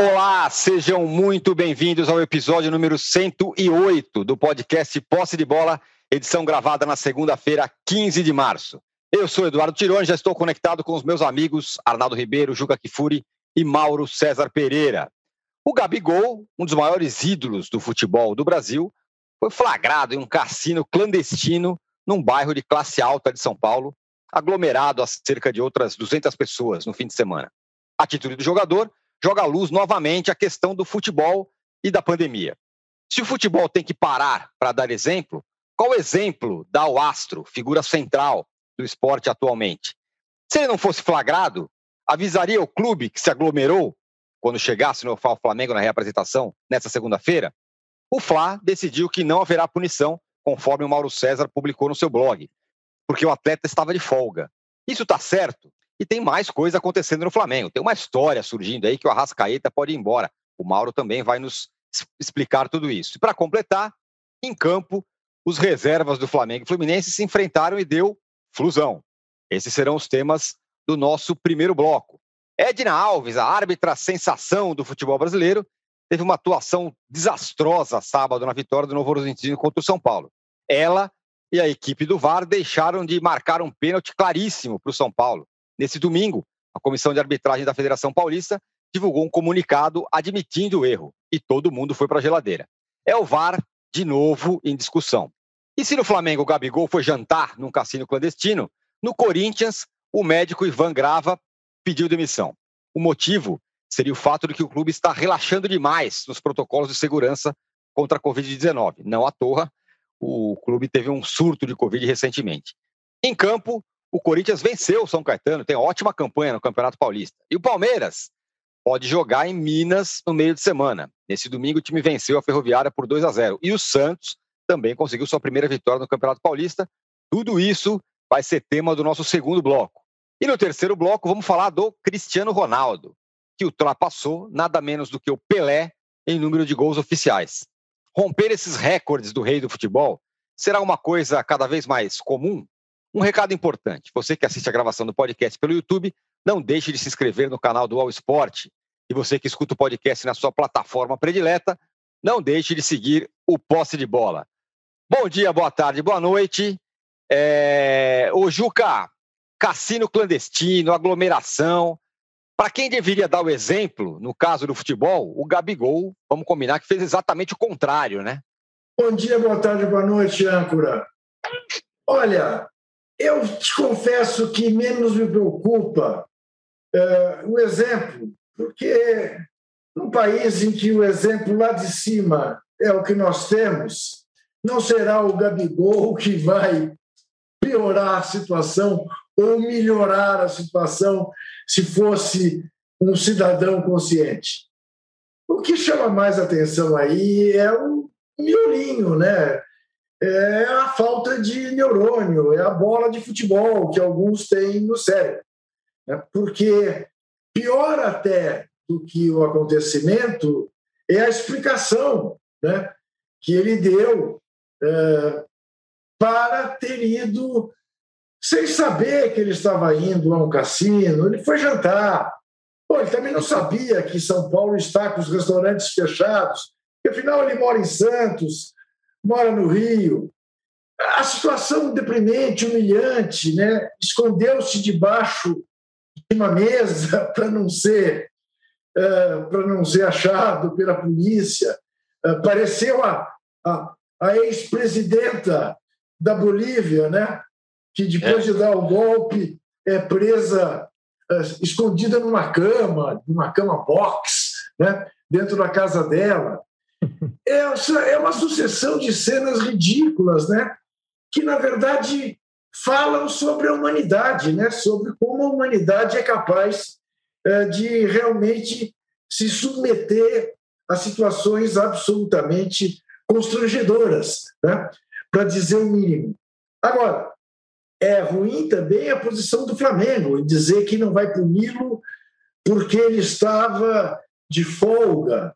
Olá, sejam muito bem-vindos ao episódio número 108 do podcast Posse de Bola, edição gravada na segunda-feira, 15 de março. Eu sou Eduardo Tironi, já estou conectado com os meus amigos Arnaldo Ribeiro, Juca Kifuri e Mauro César Pereira. O Gabigol, um dos maiores ídolos do futebol do Brasil, foi flagrado em um cassino clandestino num bairro de classe alta de São Paulo, aglomerado a cerca de outras 200 pessoas no fim de semana. A atitude do jogador joga à luz novamente a questão do futebol e da pandemia. Se o futebol tem que parar para dar exemplo, qual exemplo dá o astro, figura central do esporte atualmente? Se ele não fosse flagrado, avisaria o clube que se aglomerou quando chegasse no Flamengo na reapresentação nesta segunda-feira? O Fla decidiu que não haverá punição, conforme o Mauro César publicou no seu blog, porque o atleta estava de folga. Isso está certo? E tem mais coisa acontecendo no Flamengo. Tem uma história surgindo aí que o Arrascaeta pode ir embora. O Mauro também vai nos explicar tudo isso. E para completar, em campo, os reservas do Flamengo e Fluminense se enfrentaram e deu flusão. Esses serão os temas do nosso primeiro bloco. Edna Alves, a árbitra sensação do futebol brasileiro, teve uma atuação desastrosa sábado na vitória do Novo Horizontino contra o São Paulo. Ela e a equipe do VAR deixaram de marcar um pênalti claríssimo para o São Paulo. Nesse domingo, a Comissão de Arbitragem da Federação Paulista divulgou um comunicado admitindo o erro e todo mundo foi para a geladeira. É o VAR de novo em discussão. E se no Flamengo o Gabigol foi jantar num cassino clandestino, no Corinthians o médico Ivan Grava pediu demissão. O motivo seria o fato de que o clube está relaxando demais nos protocolos de segurança contra a Covid-19. Não à toa, o clube teve um surto de Covid recentemente. Em campo, o Corinthians venceu o São Caetano, tem ótima campanha no Campeonato Paulista. E o Palmeiras pode jogar em Minas no meio de semana. Nesse domingo, o time venceu a Ferroviária por 2 a 0. E o Santos também conseguiu sua primeira vitória no Campeonato Paulista. Tudo isso vai ser tema do nosso segundo bloco. E no terceiro bloco, vamos falar do Cristiano Ronaldo, que ultrapassou nada menos do que o Pelé em número de gols oficiais. Romper esses recordes do rei do futebol será uma coisa cada vez mais comum um recado importante: você que assiste a gravação do podcast pelo YouTube, não deixe de se inscrever no canal do All Sport. E você que escuta o podcast na sua plataforma predileta, não deixe de seguir o Posse de Bola. Bom dia, boa tarde, boa noite. É... Ô, Juca, cassino clandestino, aglomeração. Para quem deveria dar o exemplo, no caso do futebol, o Gabigol, vamos combinar que fez exatamente o contrário, né? Bom dia, boa tarde, boa noite, âncora. Olha, eu te confesso que menos me preocupa é, o exemplo, porque num país em que o exemplo lá de cima é o que nós temos, não será o Gabigol que vai piorar a situação ou melhorar a situação se fosse um cidadão consciente. O que chama mais atenção aí é o miolinho, né? É a falta de neurônio, é a bola de futebol que alguns têm no cérebro. Né? Porque pior até do que o acontecimento é a explicação né, que ele deu é, para ter ido sem saber que ele estava indo a um cassino, ele foi jantar. Pô, ele também não sabia que São Paulo está com os restaurantes fechados, afinal ele mora em Santos, mora no Rio. A situação deprimente, humilhante, né? escondeu-se debaixo de uma mesa para não ser uh, para não ser achado pela polícia. Uh, pareceu a, a, a ex-presidenta da Bolívia, né? que depois é. de dar o golpe é presa uh, escondida numa cama, numa cama box, né? dentro da casa dela é, uma sucessão de cenas ridículas, né? que, na verdade, falam sobre a humanidade, né? sobre como a humanidade é capaz é, de realmente se submeter a situações absolutamente constrangedoras, né? para dizer o mínimo. Agora, é ruim também a posição do Flamengo, em dizer que não vai puni-lo porque ele estava de folga,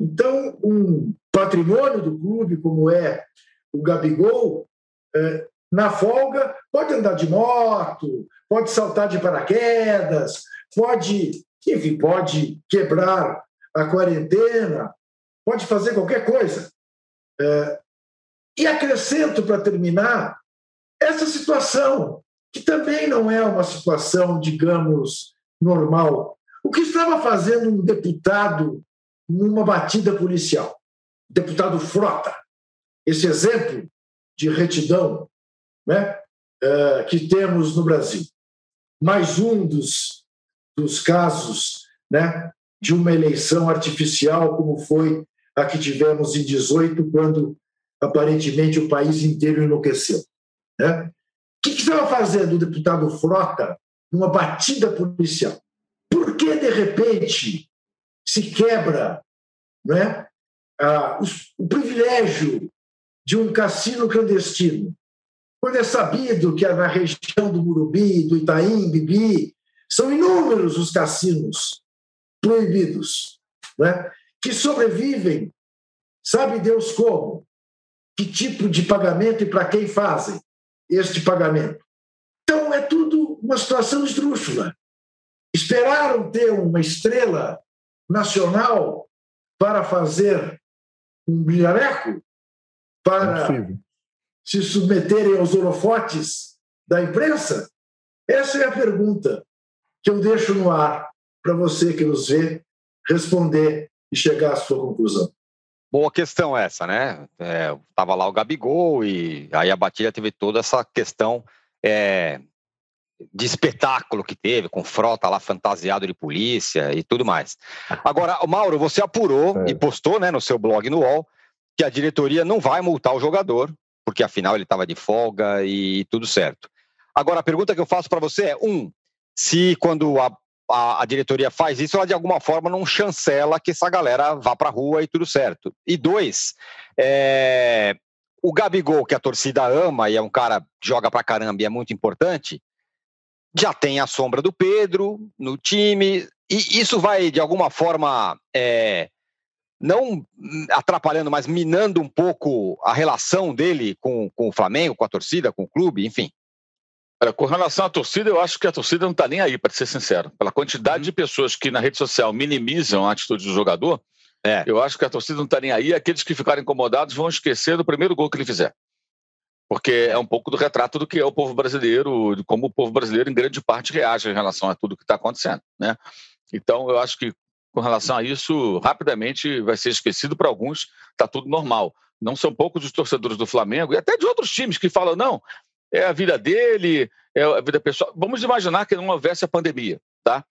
então, um patrimônio do clube, como é o Gabigol, é, na folga, pode andar de moto, pode saltar de paraquedas, pode, enfim, pode quebrar a quarentena, pode fazer qualquer coisa. É, e acrescento, para terminar, essa situação, que também não é uma situação, digamos, normal. O que estava fazendo um deputado numa batida policial? Deputado Frota. Esse exemplo de retidão né, é, que temos no Brasil. Mais um dos, dos casos né, de uma eleição artificial, como foi a que tivemos em 18, quando aparentemente o país inteiro enlouqueceu. Né? O que, estava fazendo o deputado Frota numa batida policial? Por que, de repente, se quebra né, a, o privilégio de um cassino clandestino? Quando é sabido que na região do Murubi, do Itaim, Bibi, são inúmeros os cassinos proibidos, né? que sobrevivem, sabe Deus como, que tipo de pagamento e para quem fazem este pagamento. Então, é tudo uma situação esdrúxula. Esperaram ter uma estrela nacional para fazer um bilhareco, para é se submeterem aos holofotes da imprensa? Essa é a pergunta que eu deixo no ar para você que nos vê responder e chegar à sua conclusão. Boa questão essa, né? É, tava lá o Gabigol e aí a batida teve toda essa questão é, de espetáculo que teve, com frota lá fantasiado de polícia e tudo mais. Agora, Mauro, você apurou é. e postou né, no seu blog no UOL que a diretoria não vai multar o jogador, porque afinal ele estava de folga e tudo certo. Agora, a pergunta que eu faço para você é: um, se quando a a, a, diretoria faz isso, ela de alguma forma não chancela que essa galera vá para a rua e tudo certo. E dois, é, o Gabigol, que a torcida ama e é um cara que joga para caramba e é muito importante, já tem a sombra do Pedro no time, e isso vai de alguma forma. É, não atrapalhando, mas minando um pouco a relação dele com, com o Flamengo, com a torcida, com o clube, enfim. Olha, com relação à torcida, eu acho que a torcida não está nem aí, para ser sincero. Pela quantidade uhum. de pessoas que na rede social minimizam a atitude do jogador, é. eu acho que a torcida não está nem aí. Aqueles que ficarem incomodados vão esquecer do primeiro gol que ele fizer. Porque é um pouco do retrato do que é o povo brasileiro, de como o povo brasileiro, em grande parte, reage em relação a tudo que está acontecendo. Né? Então, eu acho que com relação a isso, rapidamente vai ser esquecido para alguns, está tudo normal. Não são poucos os torcedores do Flamengo e até de outros times que falam: não, é a vida dele, é a vida pessoal. Vamos imaginar que não houvesse a pandemia, tá?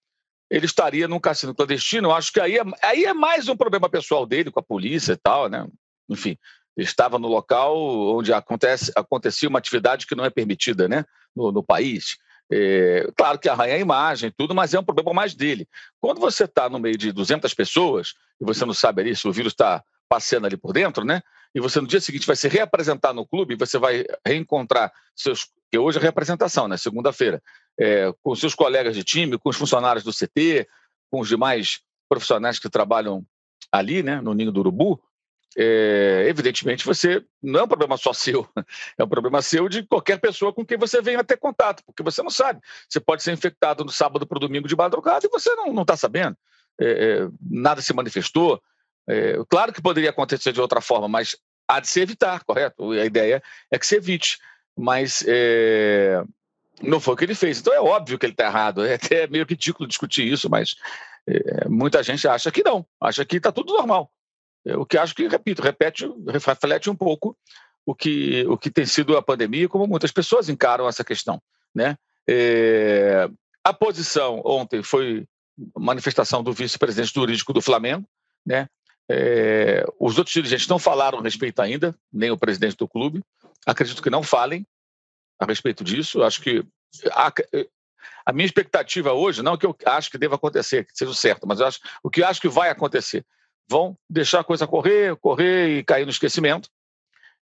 Ele estaria num cassino clandestino. Acho que aí é, aí é mais um problema pessoal dele com a polícia e tal, né? Enfim, estava no local onde acontece, acontecia uma atividade que não é permitida, né? No, no país. É, claro que arranha a imagem tudo, mas é um problema mais dele. Quando você está no meio de 200 pessoas e você não sabe ali se o vírus está passeando ali por dentro, né? E você no dia seguinte vai se reapresentar no clube, você vai reencontrar seus. que hoje é representação, né? Segunda-feira, é, com seus colegas de time, com os funcionários do CT, com os demais profissionais que trabalham ali, né? No Ninho do Urubu. É, evidentemente, você não é um problema só seu, é um problema seu de qualquer pessoa com quem você venha ter contato, porque você não sabe. Você pode ser infectado no sábado para o domingo de madrugada e você não está sabendo. É, é, nada se manifestou, é, claro que poderia acontecer de outra forma, mas há de se evitar, correto? A ideia é que se evite. Mas é, não foi o que ele fez. Então é óbvio que ele está errado. É até meio ridículo discutir isso, mas é, muita gente acha que não, acha que está tudo normal. É, o que acho que, repito, repete, reflete um pouco o que, o que tem sido a pandemia, como muitas pessoas encaram essa questão. Né? É, a posição ontem foi manifestação do vice-presidente jurídico do Flamengo, né? É, os outros dirigentes não falaram a respeito ainda, nem o presidente do clube. Acredito que não falem a respeito disso. Acho que a, a minha expectativa hoje, não que eu acho que deva acontecer, que seja certo, mas acho, o que eu acho que vai acontecer. Vão deixar a coisa correr, correr e cair no esquecimento.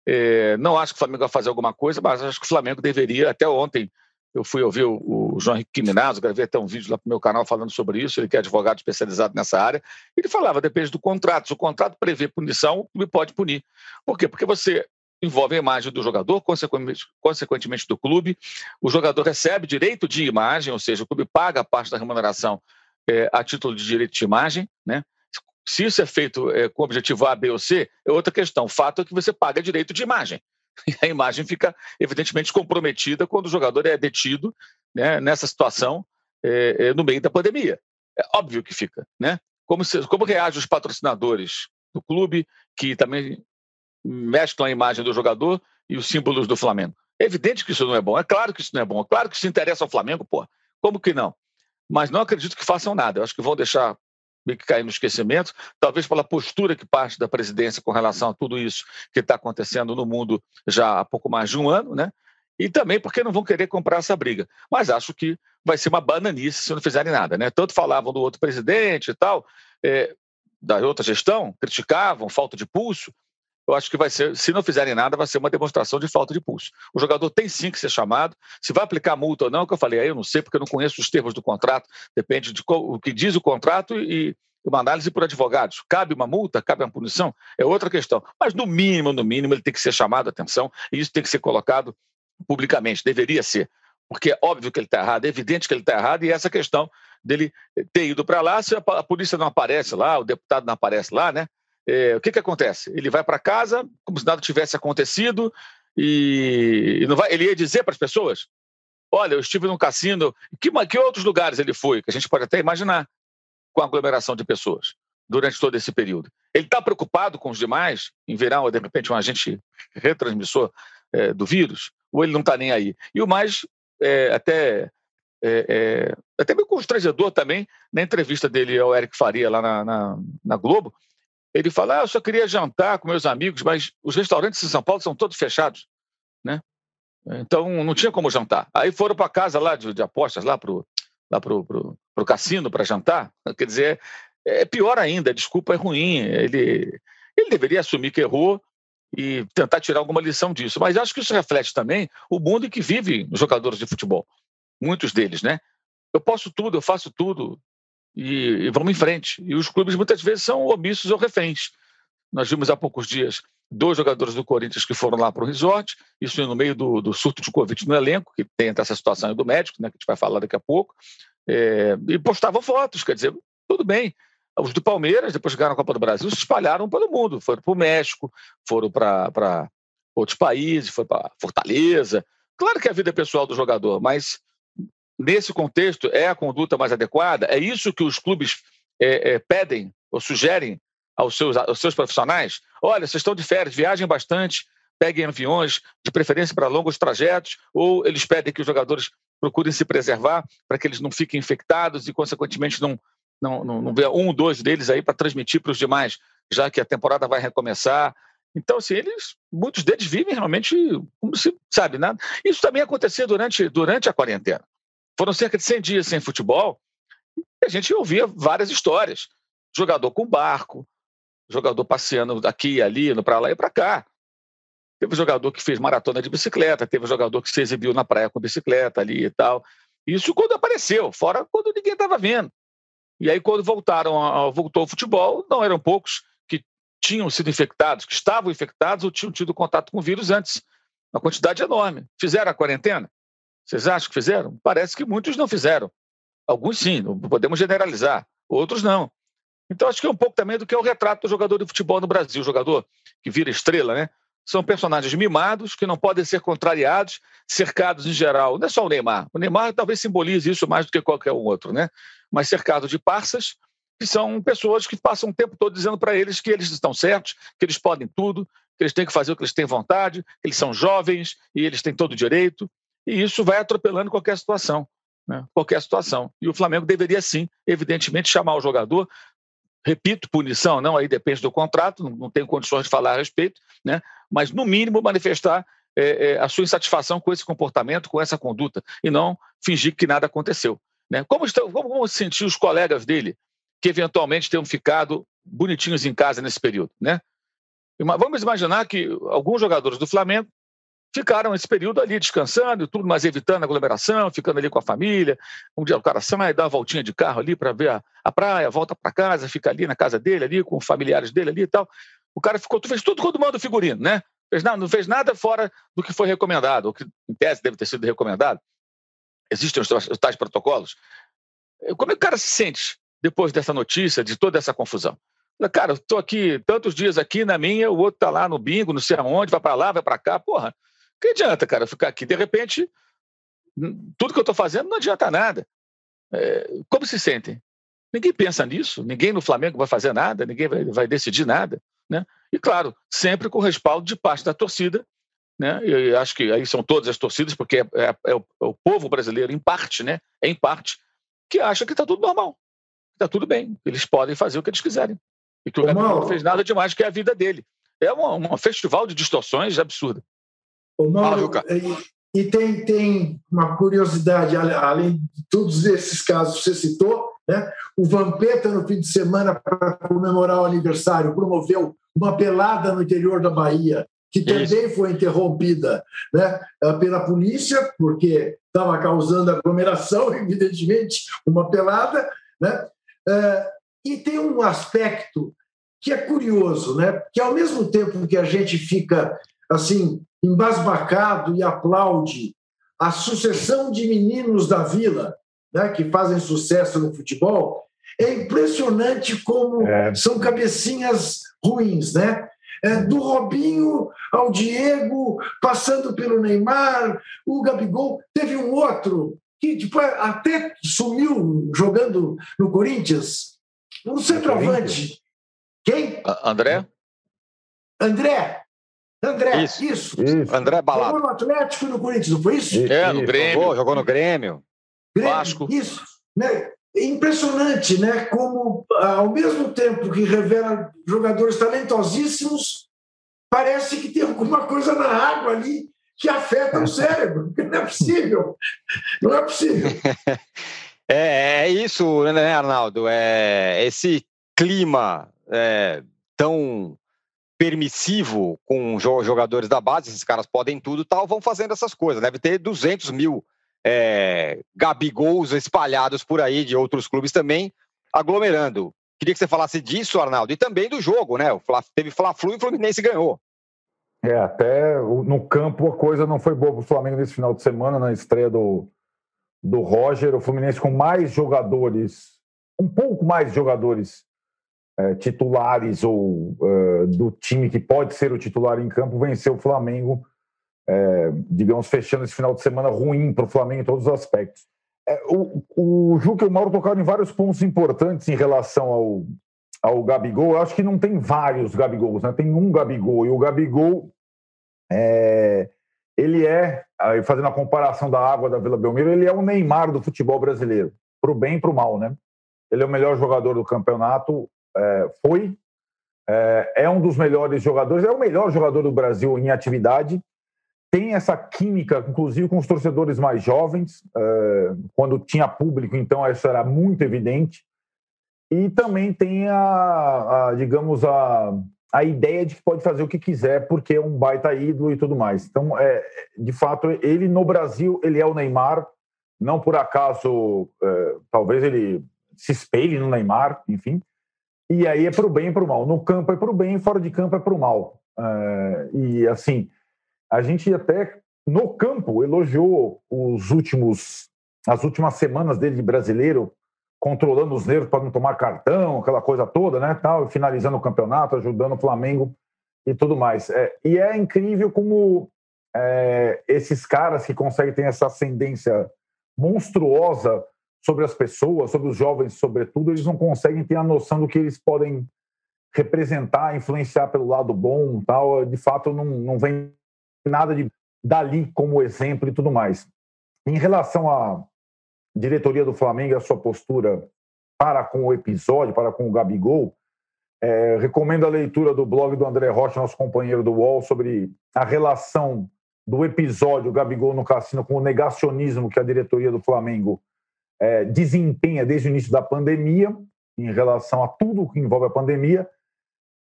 É, não acho que o Flamengo vai fazer alguma coisa, mas acho que o Flamengo deveria, até ontem, eu fui ouvir o, o João Henrique Minazo, gravei até um vídeo lá para o meu canal falando sobre isso, ele que é advogado especializado nessa área. Ele falava, depende do contrato. Se o contrato prevê punição, clube pode punir. Por quê? Porque você envolve a imagem do jogador, consequentemente, consequentemente do clube. O jogador recebe direito de imagem, ou seja, o clube paga a parte da remuneração é, a título de direito de imagem, né? Se isso é feito é, com o objetivo A, B ou C, é outra questão. O fato é que você paga direito de imagem. E a imagem fica, evidentemente, comprometida quando o jogador é detido né, nessa situação é, é, no meio da pandemia. É óbvio que fica. Né? Como, se, como reagem os patrocinadores do clube, que também mesclam a imagem do jogador e os símbolos do Flamengo? É evidente que isso não é bom. É claro que isso não é bom. É claro que isso interessa ao Flamengo, pô. Como que não? Mas não acredito que façam nada. Eu acho que vão deixar meio que cair no esquecimento, talvez pela postura que parte da presidência com relação a tudo isso que está acontecendo no mundo já há pouco mais de um ano, né? E também porque não vão querer comprar essa briga. Mas acho que vai ser uma bananice se não fizerem nada, né? Tanto falavam do outro presidente e tal, é, da outra gestão, criticavam falta de pulso. Eu acho que vai ser, se não fizerem nada, vai ser uma demonstração de falta de pulso. O jogador tem sim que ser chamado. Se vai aplicar multa ou não, que eu falei, aí eu não sei, porque eu não conheço os termos do contrato, depende de o que diz o contrato e uma análise por advogados. Cabe uma multa, cabe uma punição, é outra questão. Mas no mínimo, no mínimo, ele tem que ser chamado a atenção e isso tem que ser colocado publicamente, deveria ser. Porque é óbvio que ele está errado, é evidente que ele está errado, e essa questão dele ter ido para lá, se a polícia não aparece lá, o deputado não aparece lá, né? É, o que, que acontece? Ele vai para casa como se nada tivesse acontecido e, e não vai, ele ia dizer para as pessoas: Olha, eu estive num cassino. Que, que outros lugares ele foi? Que a gente pode até imaginar com a aglomeração de pessoas durante todo esse período. Ele está preocupado com os demais em virar, de repente, um agente retransmissor é, do vírus? Ou ele não está nem aí? E o mais, é, até, é, é, até meio constrangedor também, na entrevista dele ao Eric Faria lá na, na, na Globo, ele fala: ah, eu só queria jantar com meus amigos, mas os restaurantes em São Paulo são todos fechados, né? Então não tinha como jantar. Aí foram para casa lá de, de, apostas, lá para lá pro, pro, pro cassino para jantar. Quer dizer, é pior ainda, a desculpa é ruim. Ele, ele deveria assumir que errou e tentar tirar alguma lição disso. Mas acho que isso reflete também o mundo em que vivem os jogadores de futebol. Muitos deles, né? Eu posso tudo, eu faço tudo, e, e, vamos em frente. E os clubes muitas vezes são omissos ou reféns. Nós vimos há poucos dias dois jogadores do Corinthians que foram lá para o resort, isso no meio do, do, surto de Covid no elenco, que tem essa situação do médico, né, que a gente vai falar daqui a pouco, é, e postavam fotos, quer dizer, tudo bem. Os do Palmeiras, depois chegaram na Copa do Brasil, se espalharam pelo mundo, foram para o México, foram para outros países, foram para Fortaleza. Claro que é a vida pessoal do jogador, mas nesse contexto, é a conduta mais adequada? É isso que os clubes é, é, pedem ou sugerem aos seus, aos seus profissionais? Olha, vocês estão de férias, viajem bastante, peguem aviões, de preferência para longos trajetos, ou eles pedem que os jogadores procurem se preservar para que eles não fiquem infectados e, consequentemente, não, não, não, não um dois deles aí para transmitir para os demais, já que a temporada vai recomeçar. Então, assim, eles, muitos deles vivem realmente como se, sabe, nada. Isso também acontecia durante, durante a quarentena. Foram cerca de 100 dias sem futebol e a gente ouvia várias histórias. Jogador com barco, jogador passeando aqui e ali, para lá e para cá. Teve jogador que fez maratona de bicicleta, teve jogador que se exibiu na praia com bicicleta ali e tal. Isso quando apareceu, fora quando ninguém estava vendo. E aí, quando voltaram, voltou ao futebol, não eram poucos que tinham sido infectados, que estavam infectados ou tinham tido contato com o vírus antes. Uma quantidade enorme. Fizeram a quarentena? Vocês acham que fizeram? Parece que muitos não fizeram. Alguns sim, podemos generalizar, outros não. Então, acho que é um pouco também do que é o retrato do jogador de futebol no Brasil, o jogador que vira estrela, né? São personagens mimados que não podem ser contrariados, cercados em geral. Não é só o Neymar. O Neymar talvez simbolize isso mais do que qualquer outro, né? Mas cercado de parças, que são pessoas que passam o tempo todo dizendo para eles que eles estão certos, que eles podem tudo, que eles têm que fazer o que eles têm vontade, que eles são jovens e eles têm todo o direito e isso vai atropelando qualquer situação. Né? Qualquer situação. E o Flamengo deveria sim, evidentemente, chamar o jogador. Repito, punição, não, aí depende do contrato, não, tenho condições de falar a respeito, né? mas no mínimo manifestar é, é, a sua insatisfação com esse comportamento, com essa conduta, e não fingir que nada aconteceu. Né? Como, estão, como vão sentir os colegas dele que eventualmente tenham ficado bonitinhos em casa nesse período? Né? Vamos imaginar que alguns jogadores do Flamengo ficaram esse período ali descansando e tudo, mas evitando aglomeração, ficando ali com a família. Um dia o cara sai, dá uma voltinha de carro ali para ver a, a, praia, volta para casa, fica ali na casa dele, ali com os familiares dele ali e tal. O cara ficou, tu fez tudo quando manda o figurino, né? Fez nada, não fez nada fora do que foi recomendado, ou que em tese deve ter sido recomendado. Existem os, tais protocolos. Como é que o cara se sente depois dessa notícia, de toda essa confusão? Cara, tô aqui tantos dias aqui na minha, o outro tá lá no bingo, não sei aonde, vai para lá, vai para cá. Porra, que adianta, cara, ficar aqui? De repente, tudo que eu estou fazendo não adianta nada. É, como se sentem? Ninguém pensa nisso, ninguém no Flamengo vai fazer nada, ninguém vai, vai decidir nada. Né? E, claro, sempre com respaldo de parte da torcida. Né? E acho que aí são todas as torcidas, porque é, é, é, o, é o, povo brasileiro, em parte, né? Em parte, que acha que está tudo normal, está tudo bem, eles podem fazer o que eles quiserem. E que o Gabriel não fez nada demais, que é a vida dele. É um, um festival de distorções absurda. Ô, Mauro, e, e tem, tem uma curiosidade, além de todos esses casos que você citou, né? o Vampeta, no fim de semana, para comemorar o aniversário, promoveu uma pelada no interior da Bahia, que também Isso. foi interrompida né, pela polícia, porque estava causando aglomeração, evidentemente, uma pelada. Né? É, e tem um aspecto que é curioso, né? que ao mesmo tempo que a gente fica assim embasbacado e aplaude a sucessão de meninos da vila né, que fazem sucesso no futebol, é impressionante como é. são cabecinhas ruins, né? É, do Robinho ao Diego, passando pelo Neymar, o Gabigol. Teve um outro que tipo, até sumiu jogando no Corinthians, um centroavante. Quem? André? André. André, isso. isso. isso. André Balado. Jogou no Atlético e no Corinthians, não foi isso? É, no Grêmio. Jogou, jogou no Grêmio. Grêmio Vasco. Isso. Né? É impressionante, né? Como, ao mesmo tempo que revela jogadores talentosíssimos, parece que tem alguma coisa na água ali que afeta o cérebro. Não é possível. Não é possível. É, é isso, né, Arnaldo? É esse clima é, tão permissivo com jogadores da base, esses caras podem tudo tal, vão fazendo essas coisas. Deve ter 200 mil é, gabigols espalhados por aí de outros clubes também, aglomerando. Queria que você falasse disso, Arnaldo, e também do jogo, né? Teve Fla-Flu e o Fluminense ganhou. É, até no campo a coisa não foi boa para o Flamengo nesse final de semana, na estreia do, do Roger. O Fluminense com mais jogadores, um pouco mais jogadores é, titulares ou é, do time que pode ser o titular em campo, venceu o Flamengo é, digamos, fechando esse final de semana ruim para o Flamengo em todos os aspectos. O, o Juca e o Mauro tocaram em vários pontos importantes em relação ao, ao Gabigol. Eu acho que não tem vários Gabigols, né? tem um Gabigol. E o Gabigol, ele é, fazendo a comparação da água da Vila Belmiro, ele é o Neymar do futebol brasileiro, para o bem e para o mal. Né? Ele é o melhor jogador do campeonato, é, foi, é, é um dos melhores jogadores, é o melhor jogador do Brasil em atividade tem essa química, inclusive com os torcedores mais jovens, uh, quando tinha público, então isso era muito evidente. E também tem a, a, digamos, a, a ideia de que pode fazer o que quiser, porque é um baita ídolo e tudo mais. Então, é, de fato, ele no Brasil, ele é o Neymar, não por acaso, é, talvez ele se espelhe no Neymar, enfim. E aí é para o bem e para o mal. No campo é para o bem, fora de campo é para o mal. É, e assim, a gente até no campo elogiou os últimos as últimas semanas dele de brasileiro, controlando os nervos para não tomar cartão, aquela coisa toda, né, tal, finalizando o campeonato, ajudando o Flamengo e tudo mais. É, e é incrível como é, esses caras que conseguem ter essa ascendência monstruosa sobre as pessoas, sobre os jovens, sobretudo, eles não conseguem ter a noção do que eles podem representar, influenciar pelo lado bom, tal. De fato, não, não vem nada de dali como exemplo e tudo mais. Em relação à diretoria do Flamengo e a sua postura para com o episódio, para com o Gabigol, é, recomendo a leitura do blog do André Rocha, nosso companheiro do UOL, sobre a relação do episódio Gabigol no Cassino com o negacionismo que a diretoria do Flamengo é, desempenha desde o início da pandemia, em relação a tudo que envolve a pandemia.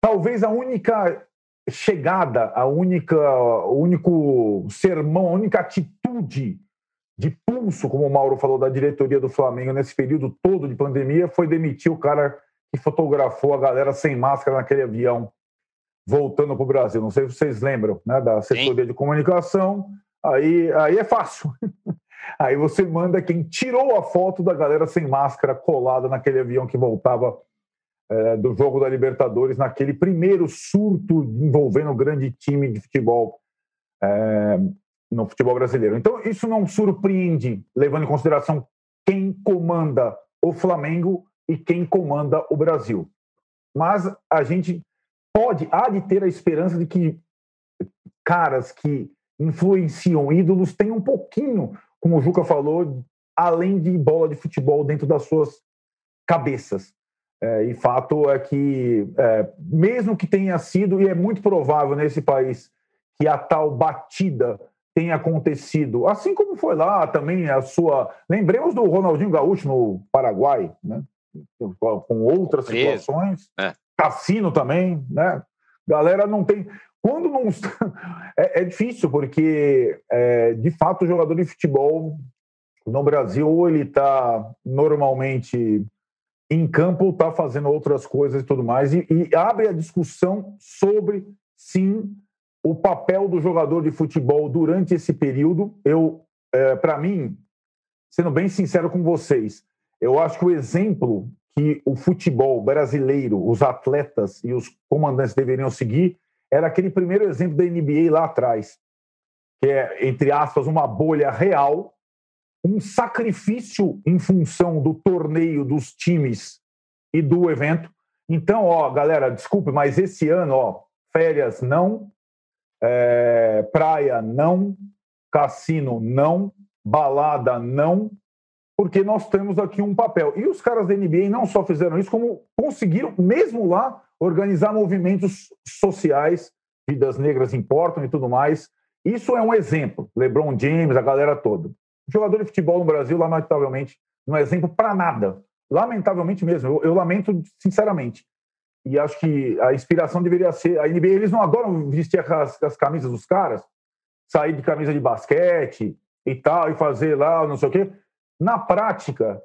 Talvez a única chegada, a única, o único sermão, a única atitude de pulso, como o Mauro falou, da diretoria do Flamengo nesse período todo de pandemia foi demitir o cara que fotografou a galera sem máscara naquele avião voltando para o Brasil. Não sei se vocês lembram né, da assessoria Sim. de comunicação. Aí, aí é fácil. Aí você manda quem tirou a foto da galera sem máscara colada naquele avião que voltava é, do jogo da Libertadores, naquele primeiro surto envolvendo o grande time de futebol é, no futebol brasileiro. Então, isso não surpreende, levando em consideração quem comanda o Flamengo e quem comanda o Brasil. Mas a gente pode, há de ter a esperança de que caras que influenciam ídolos tenham um pouquinho, como o Juca falou, além de bola de futebol dentro das suas cabeças. É, e fato é que, é, mesmo que tenha sido, e é muito provável nesse país, que a tal batida tenha acontecido, assim como foi lá também a sua. Lembremos do Ronaldinho Gaúcho no Paraguai, né? com outras situações. É. Cassino também, né? Galera não tem. Quando não. é, é difícil, porque, é, de fato, o jogador de futebol no Brasil, ele está normalmente em campo, está fazendo outras coisas e tudo mais, e, e abre a discussão sobre, sim, o papel do jogador de futebol durante esse período. Eu, é, para mim, sendo bem sincero com vocês, eu acho que o exemplo que o futebol brasileiro, os atletas e os comandantes deveriam seguir era aquele primeiro exemplo da NBA lá atrás, que é, entre aspas, uma bolha real, um sacrifício em função do torneio, dos times e do evento. Então, ó, galera, desculpe, mas esse ano, ó, férias não, é, praia não, cassino não, balada não, porque nós temos aqui um papel. E os caras da NBA não só fizeram isso, como conseguiram, mesmo lá, organizar movimentos sociais, vidas negras importam e tudo mais. Isso é um exemplo. LeBron James, a galera toda. Jogador de futebol no Brasil, lamentavelmente, não é exemplo para nada. Lamentavelmente mesmo. Eu, eu, lamento sinceramente. E acho que a inspiração deveria ser. A NBA, eles não adoram vestir as, as camisas dos caras, sair de camisa de basquete e tal, e fazer lá, não sei o quê na prática,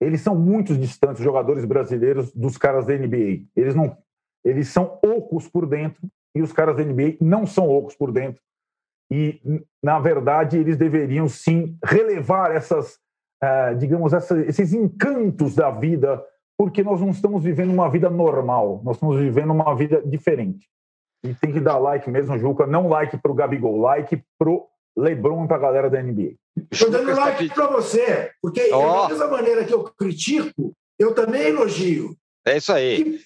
eles são muito distantes, os jogadores brasileiros, dos caras da NBA. Eles não, eles são ocos por dentro e os caras da NBA não são ocos por dentro. E, na verdade, eles deveriam sim relevar essas, uh, digamos, essa, esses encantos da vida, porque nós não estamos vivendo uma vida normal, nós estamos vivendo uma vida diferente. E tem que dar like mesmo, Juca, não like para o Gabigol, like pro LeBron para a galera da NBA. Estou dando like para você, porque oh. da mesma maneira que eu critico, eu também elogio. É isso aí. Que,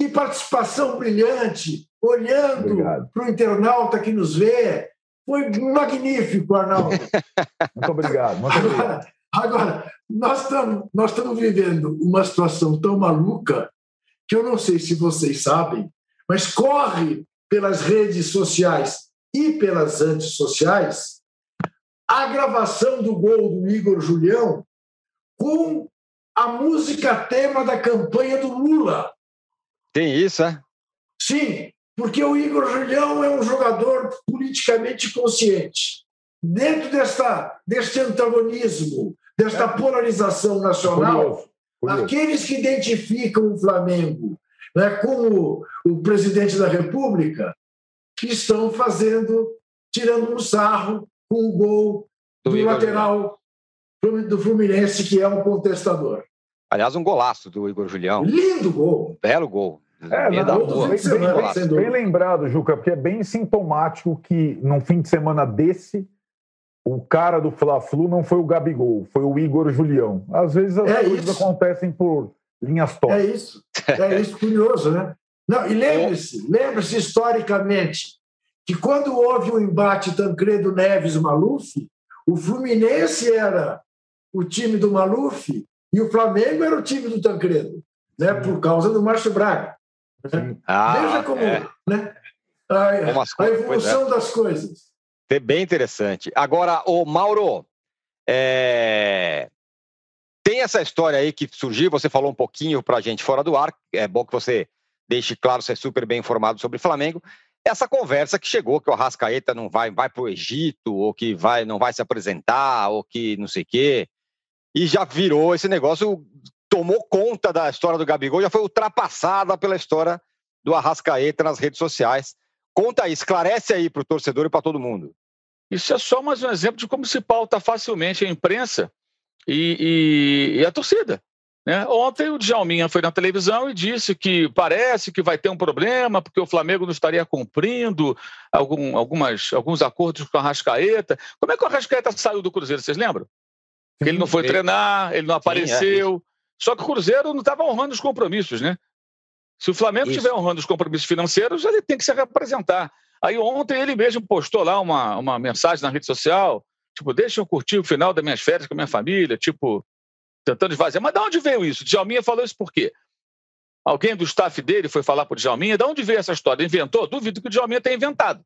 que participação brilhante, olhando para o internauta que nos vê. Foi magnífico, Arnaldo. muito obrigado. Muito agora, obrigado. agora, nós estamos nós estamos vivendo uma situação tão maluca que eu não sei se vocês sabem, mas corre pelas redes sociais e pelas antissociais a gravação do gol do Igor Julião com a música tema da campanha do Lula. Tem isso, é? Sim, porque o Igor Julião é um jogador politicamente consciente. Dentro desta, deste antagonismo, desta é. polarização nacional, curioso, curioso. aqueles que identificam o Flamengo né, como o presidente da República estão fazendo, tirando um sarro com o gol do, do lateral do Fluminense, que é um contestador. Aliás, um golaço do Igor Julião. Lindo gol. Belo gol. É, não, bem, bem, bem, lembrado, Juca, porque é bem sintomático que num fim de semana desse o cara do Fla-Flu não foi o Gabigol, foi o Igor Julião. Às vezes as é coisas isso. acontecem por linhas tortas. É isso, é isso, curioso, né? Não, e lembre-se, lembre-se historicamente, que quando houve o embate Tancredo Neves-Maluf, o Fluminense era o time do Maluf e o Flamengo era o time do Tancredo, né? por causa do Márcio Braga. Né? Ah, Veja como, é. né? a, a evolução é. das coisas. É bem interessante. Agora, o Mauro, é... tem essa história aí que surgiu, você falou um pouquinho para a gente fora do ar, é bom que você deixe claro, você é super bem informado sobre o Flamengo, essa conversa que chegou que o Arrascaeta não vai, vai para o Egito, ou que vai, não vai se apresentar, ou que não sei o quê. E já virou esse negócio, tomou conta da história do Gabigol, já foi ultrapassada pela história do Arrascaeta nas redes sociais. Conta aí, esclarece aí para o torcedor e para todo mundo. Isso é só mais um exemplo de como se pauta facilmente a imprensa e, e, e a torcida. Né? Ontem o Djalminha foi na televisão e disse que parece que vai ter um problema porque o Flamengo não estaria cumprindo algum, algumas, alguns acordos com a Rascaeta. Como é que o Rascaeta saiu do Cruzeiro, vocês lembram? Ele não foi ele... treinar, ele não apareceu. É Só que o Cruzeiro não estava honrando os compromissos, né? Se o Flamengo estiver honrando os compromissos financeiros, ele tem que se representar. Aí ontem ele mesmo postou lá uma, uma mensagem na rede social, tipo, deixa eu curtir o final das minhas férias com a minha família, tipo, tentando esvaziar. Mas de onde veio isso? Djalminha falou isso por quê? Alguém do staff dele foi falar para o Djalminha, de onde veio essa história? Inventou? Duvido que o Djalminha tenha inventado.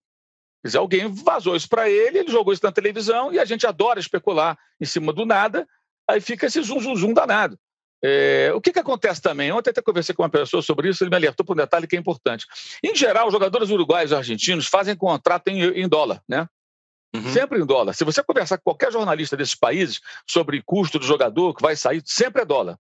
Quer dizer, alguém vazou isso para ele, ele jogou isso na televisão e a gente adora especular em cima do nada, aí fica esse zum, zum, zum danado. É, o que, que acontece também? Ontem até conversei com uma pessoa sobre isso, ele me alertou para um detalhe que é importante. Em geral, os jogadores uruguaios e argentinos fazem contrato em, em dólar, né? Uhum. Sempre em dólar. Se você conversar com qualquer jornalista desses países sobre custo do jogador que vai sair, sempre é dólar.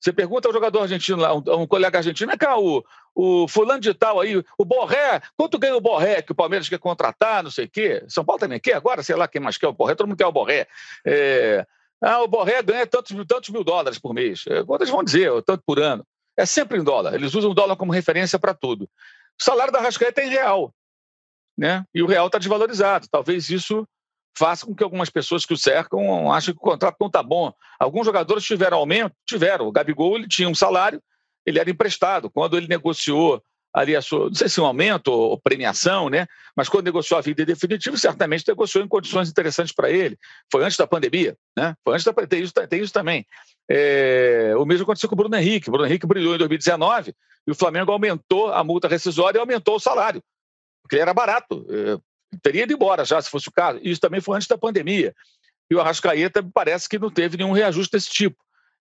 Você pergunta ao jogador argentino, lá, um, um colega argentino, é cá, o, o fulano de tal aí, o Borré, quanto ganha o Borré que o Palmeiras quer contratar, não sei o quê? São Paulo também quer, agora sei lá quem mais quer o Borré, todo mundo quer o Borré. É, ah, o Borré ganha tantos, tantos mil dólares por mês. É, quantos vão dizer, tanto por ano? É sempre em dólar. Eles usam o dólar como referência para tudo. O salário da Rascaeta é em real. Né? E o real está desvalorizado. Talvez isso faça com que algumas pessoas que o cercam achem que o contrato não está bom. Alguns jogadores tiveram aumento? Tiveram. O Gabigol ele tinha um salário, ele era emprestado. Quando ele negociou ali a sua, não sei se um aumento ou premiação, né? Mas quando negociou a vida em definitivo, certamente negociou em condições interessantes para ele. Foi antes da pandemia, né? Foi antes da tem isso, tem isso também. É, o mesmo aconteceu com o Bruno Henrique. O Bruno Henrique brilhou em 2019 e o Flamengo aumentou a multa rescisória e aumentou o salário, porque ele era barato. É, teria ido embora já, se fosse o caso. Isso também foi antes da pandemia. E o Arrascaeta parece que não teve nenhum reajuste desse tipo.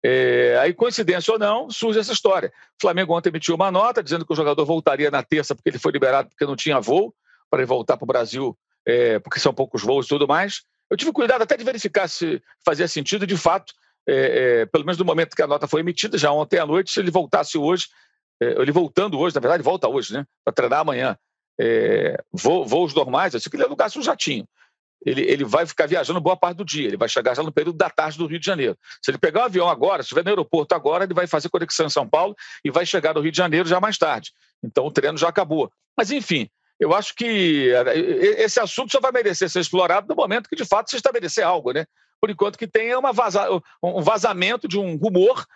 É, aí, coincidência ou não, surge essa história. O Flamengo ontem emitiu uma nota dizendo que o jogador voltaria na terça porque ele foi liberado porque não tinha voo para ele voltar para o Brasil, é, porque são poucos voos e tudo mais. Eu tive cuidado até de verificar se fazia sentido, de fato, é, pelo menos no momento que a nota foi emitida, já ontem à noite, se ele voltasse hoje, ele voltando hoje, na verdade, volta hoje, né, para treinar amanhã, é, voos normais, assim que ele alugasse um jatinho ele, ele vai ficar viajando boa parte do dia, ele vai chegar já no período da tarde do Rio de Janeiro. Se ele pegar um avião agora, se estiver no aeroporto agora, ele vai fazer conexão em São Paulo e vai chegar no Rio de Janeiro já mais tarde. Então o treino já acabou. Mas, enfim, eu acho que esse assunto só vai merecer ser explorado no momento que, de fato, se estabelecer algo, né? Por enquanto que tenha vaza... um vazamento de um rumor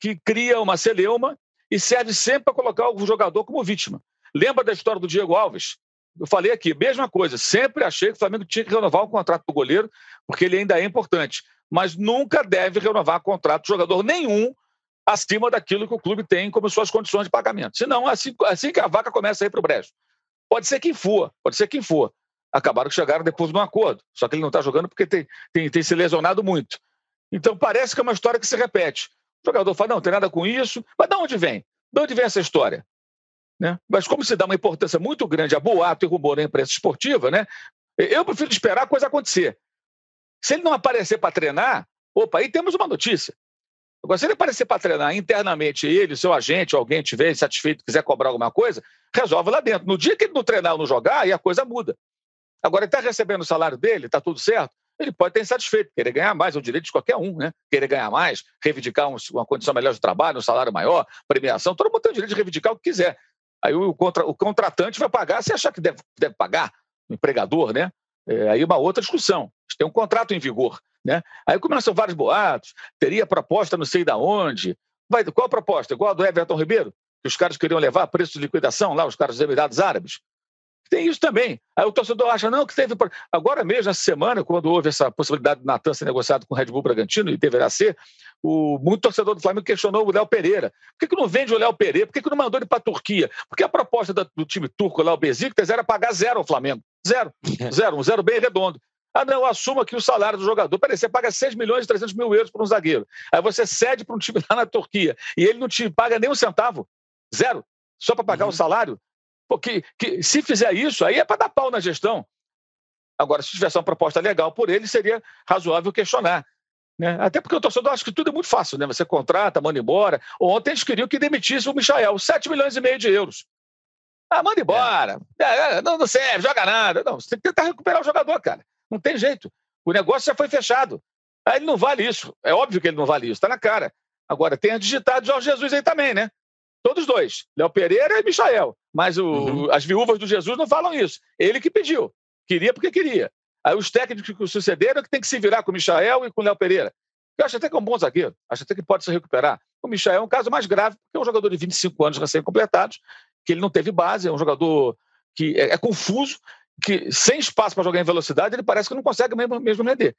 que cria uma celeuma e serve sempre para colocar o jogador como vítima. Lembra da história do Diego Alves? eu falei aqui, mesma coisa, sempre achei que o Flamengo tinha que renovar o contrato do goleiro, porque ele ainda é importante, mas nunca deve renovar contrato de jogador nenhum acima daquilo que o clube tem como suas condições de pagamento. Senão, assim, assim que a vaca começa a ir para o brejo. Pode ser quem for, pode ser quem for. Acabaram que chegaram depois de um acordo, só que ele não está jogando porque tem, tem, tem se lesionado muito. Então, parece que é uma história que se repete. O jogador fala, não, tem nada com isso, mas de onde vem? De onde vem essa história? Né? Mas como se dá uma importância muito grande a boato e rumor na imprensa esportiva, né? eu prefiro esperar a coisa acontecer. Se ele não aparecer para treinar, opa, aí temos uma notícia. Agora, se ele aparecer para treinar internamente, ele, seu agente, alguém estiver insatisfeito, quiser cobrar alguma coisa, resolve lá dentro. No dia que ele não treinar ou não jogar, aí a coisa muda. Agora, ele está recebendo o salário dele, está tudo certo, ele pode estar insatisfeito, querer ganhar mais, é o direito de qualquer um, né? Querer ganhar mais, reivindicar uma condição melhor de trabalho, um salário maior, premiação, todo mundo tem o direito de reivindicar o que quiser. Aí o, contra, o contratante vai pagar se achar que deve, deve pagar, o empregador, né? É, aí uma outra discussão. Tem um contrato em vigor. Né? Aí começam vários boatos, teria proposta não sei da onde. Vai, qual a proposta? Igual a do Everton Ribeiro, que os caras queriam levar preço de liquidação lá, os caras dos Emirados Árabes. Tem isso também. Aí o torcedor acha, não, que teve. Agora mesmo, essa semana, quando houve essa possibilidade de Natan ser negociado com o Red Bull Bragantino, e deverá ser, o, muito torcedor do Flamengo questionou o Léo Pereira. Por que, que não vende o Léo Pereira? Por que, que não mandou ele para a Turquia? Porque a proposta do time turco lá, o Besiktas, era pagar zero ao Flamengo. Zero. Zero. Um zero bem redondo. Ah, não, assuma aqui o salário do jogador. Peraí, você paga 6 milhões e 300 mil euros para um zagueiro. Aí você cede para um time lá na Turquia e ele não te paga nem um centavo. Zero. Só para pagar uhum. o salário. Porque que, se fizer isso, aí é para dar pau na gestão. Agora, se tivesse uma proposta legal por ele, seria razoável questionar. Né? Até porque o torcedor acha que tudo é muito fácil, né? Você contrata, manda embora. Ontem eles queriam que demitisse o Michael, 7 milhões e meio de euros. Ah, manda embora. É. É, não, não serve, joga nada. Não, você tem que tentar recuperar o jogador, cara. Não tem jeito. O negócio já foi fechado. Aí ele não vale isso. É óbvio que ele não vale isso, está na cara. Agora, tem a digitada de Jorge Jesus aí também, né? Todos dois, Léo Pereira e Michael. Mas o, uhum. as viúvas do Jesus não falam isso. Ele que pediu. Queria porque queria. Aí os técnicos que sucederam que tem que se virar com o Michael e com o Léo Pereira. Eu acho até que é um bom zagueiro. Acho até que pode se recuperar. O Michael é um caso mais grave, porque é um jogador de 25 anos recém-completados, que ele não teve base, é um jogador que é, é confuso, que sem espaço para jogar em velocidade, ele parece que não consegue mesmo, mesmo render.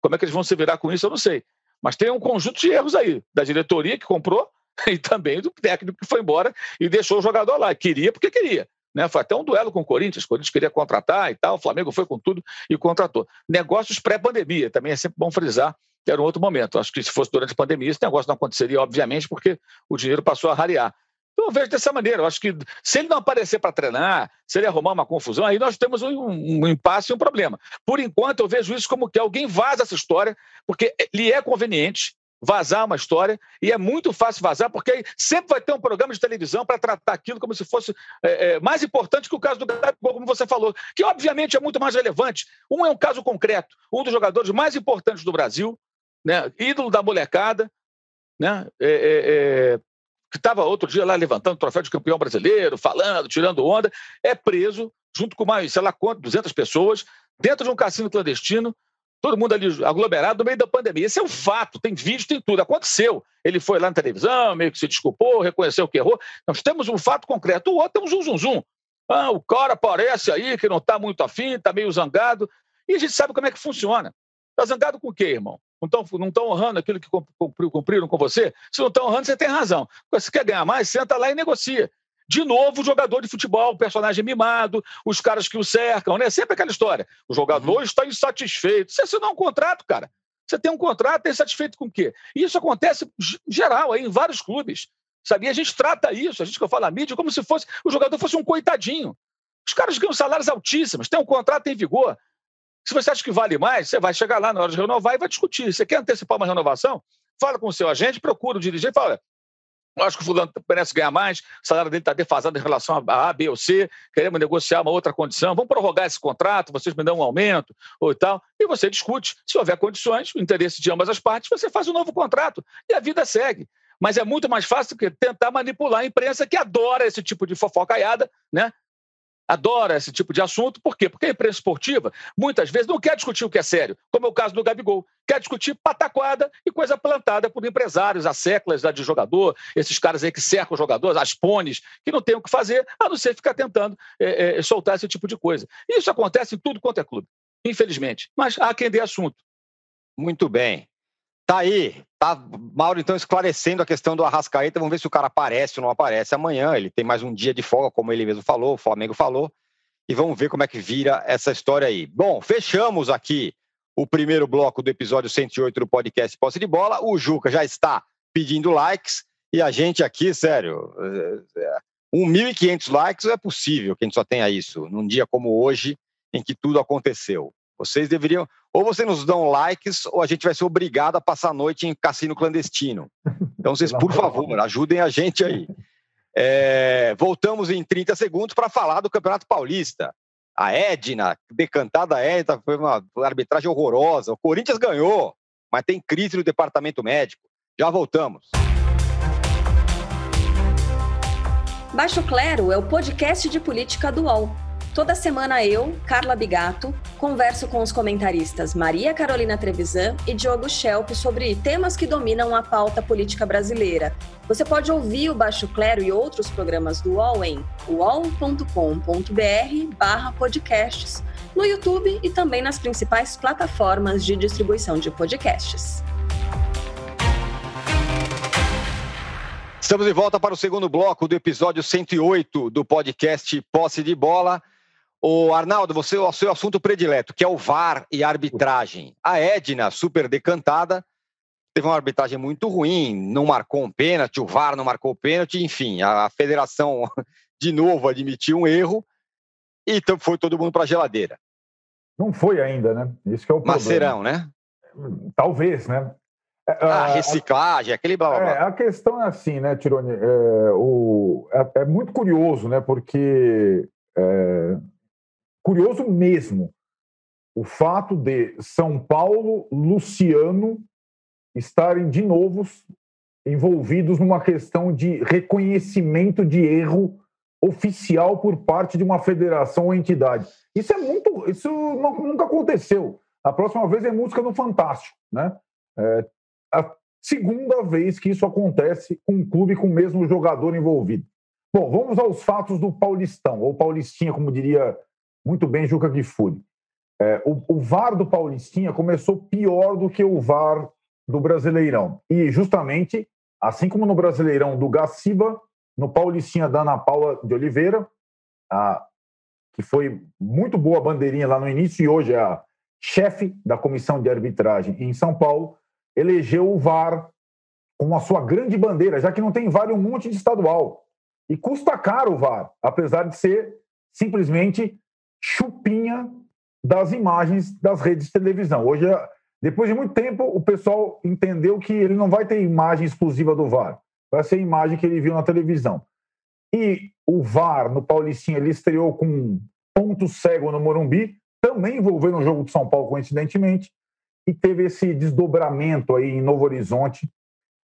Como é que eles vão se virar com isso, eu não sei. Mas tem um conjunto de erros aí, da diretoria que comprou e também do técnico que foi embora e deixou o jogador lá. Queria porque queria. Né? Foi até um duelo com o Corinthians, o Corinthians queria contratar e tal, o Flamengo foi com tudo e contratou. Negócios pré-pandemia, também é sempre bom frisar que era um outro momento. Acho que se fosse durante a pandemia, esse negócio não aconteceria, obviamente, porque o dinheiro passou a rarear. Então, eu vejo dessa maneira. Eu acho que se ele não aparecer para treinar, se ele arrumar uma confusão, aí nós temos um, um, impasse e um problema. Por enquanto, eu vejo isso como que alguém vaza essa história, porque lhe é conveniente vazar uma história, e é muito fácil vazar, porque sempre vai ter um programa de televisão para tratar aquilo como se fosse é, é, mais importante que o caso do Gabigol, como você falou, que obviamente é muito mais relevante. Um é um caso concreto, um dos jogadores mais importantes do Brasil, né, ídolo da molecada, né, é, é, é que estava outro dia lá levantando o troféu de campeão brasileiro, falando, tirando onda, é preso junto com mais, sei lá quanto, 200 pessoas, dentro de um cassino clandestino, todo mundo ali aglomerado no meio da pandemia. Esse é um fato, tem vídeo, tem tudo. Aconteceu. Ele foi lá na televisão, meio que se desculpou, reconheceu que errou. Nós temos um fato concreto. O outro é um zum, zum, zum. Ah, o cara aparece aí que não está muito afim, está meio zangado. E a gente sabe como é que funciona. Está zangado com o quê, irmão? Não estão não tão honrando aquilo que cumpriram com você? Se não estão honrando, você tem razão. Se quer ganhar mais, senta lá e negocia. De novo, o jogador de futebol, o personagem mimado, os caras que o cercam, né? Sempre aquela história. O jogador uhum. está insatisfeito. Você assinou um contrato, cara. Você tem um contrato, é insatisfeito com o quê? E isso acontece geral aí, em vários clubes. Sabia? A gente trata isso, a gente que eu falo a mídia, como se fosse o jogador fosse um coitadinho. Os caras ganham salários altíssimos, tem um contrato em vigor. Se você acha que vale mais, você vai chegar lá na hora de renovar e vai discutir. Você quer antecipar uma renovação? Fala com o seu agente, procura o dirigente e fala: acho que o fulano merece ganhar mais, o salário dele está defasado em relação a A, B ou C, queremos negociar uma outra condição, vamos prorrogar esse contrato, vocês me dão um aumento ou tal, e você discute. Se houver condições, o interesse de ambas as partes, você faz um novo contrato e a vida segue. Mas é muito mais fácil que tentar manipular a imprensa que adora esse tipo de fofocaiada, né? Adora esse tipo de assunto. Por quê? Porque a imprensa esportiva, muitas vezes, não quer discutir o que é sério, como é o caso do Gabigol. Quer discutir pataquada e coisa plantada por empresários, as séculas de jogador, esses caras aí que cercam os jogadores, as pones, que não tem o que fazer, a não ser ficar tentando é, é, soltar esse tipo de coisa. Isso acontece em tudo quanto é clube, infelizmente. Mas há quem dê assunto. Muito bem. Tá aí, tá Mauro então esclarecendo a questão do Arrascaeta. Vamos ver se o cara aparece ou não aparece amanhã. Ele tem mais um dia de folga, como ele mesmo falou, o Flamengo falou. E vamos ver como é que vira essa história aí. Bom, fechamos aqui o primeiro bloco do episódio 108 do podcast Posse de Bola. O Juca já está pedindo likes e a gente aqui, sério, 1.500 é, likes é possível que a gente só tenha isso num dia como hoje em que tudo aconteceu. Vocês deveriam, ou vocês nos dão likes, ou a gente vai ser obrigado a passar a noite em cassino clandestino. Então, vocês, por favor, ajudem a gente aí. É, voltamos em 30 segundos para falar do Campeonato Paulista. A Edna, decantada Edna, foi uma arbitragem horrorosa. O Corinthians ganhou, mas tem crise no departamento médico. Já voltamos. Baixo Clero é o podcast de política do UOL. Toda semana eu, Carla Bigato, converso com os comentaristas Maria Carolina Trevisan e Diogo Schelp sobre temas que dominam a pauta política brasileira. Você pode ouvir o Baixo Clero e outros programas do UOL em uol.com.br podcasts, no YouTube e também nas principais plataformas de distribuição de podcasts. Estamos de volta para o segundo bloco do episódio 108 do podcast Posse de Bola. O Arnaldo, você o seu assunto predileto, que é o VAR e arbitragem. A Edna, super decantada, teve uma arbitragem muito ruim, não marcou um pênalti, o VAR não marcou pênalti, enfim, a, federação de novo admitiu um erro e então foi todo mundo para a geladeira. Não foi ainda, né? Isso que é o problema. Macerão, né? Talvez, né? É, ah, reciclagem, aquele blá blá blá. É, a questão é assim, né, Tironi? É, o, é, é muito curioso, né? Porque é, curioso mesmo o fato de São Paulo, Luciano estarem de novo envolvidos numa questão de reconhecimento de erro oficial por parte de uma federação ou entidade. Isso é muito, isso nunca aconteceu. A próxima vez é música no Fantástico, né? É a segunda vez que isso acontece com um clube com o mesmo jogador envolvido. Bom, vamos aos fatos do Paulistão, ou Paulistinha, como diria muito bem Juca Kfouri. É, o, o VAR do Paulistinha começou pior do que o VAR do Brasileirão. E justamente, assim como no Brasileirão do Gaciba, no Paulistinha da Ana Paula de Oliveira, a, que foi muito boa bandeirinha lá no início e hoje é a chefe da comissão de arbitragem em São Paulo, elegeu o VAR como a sua grande bandeira, já que não tem VAR em um monte de estadual. E custa caro o VAR, apesar de ser simplesmente chupinha das imagens das redes de televisão. Hoje, depois de muito tempo, o pessoal entendeu que ele não vai ter imagem exclusiva do VAR, vai ser a imagem que ele viu na televisão. E o VAR no Paulistinha ele estreou com ponto cego no Morumbi, também envolvendo o jogo de São Paulo, coincidentemente, e teve esse desdobramento aí em Novo Horizonte,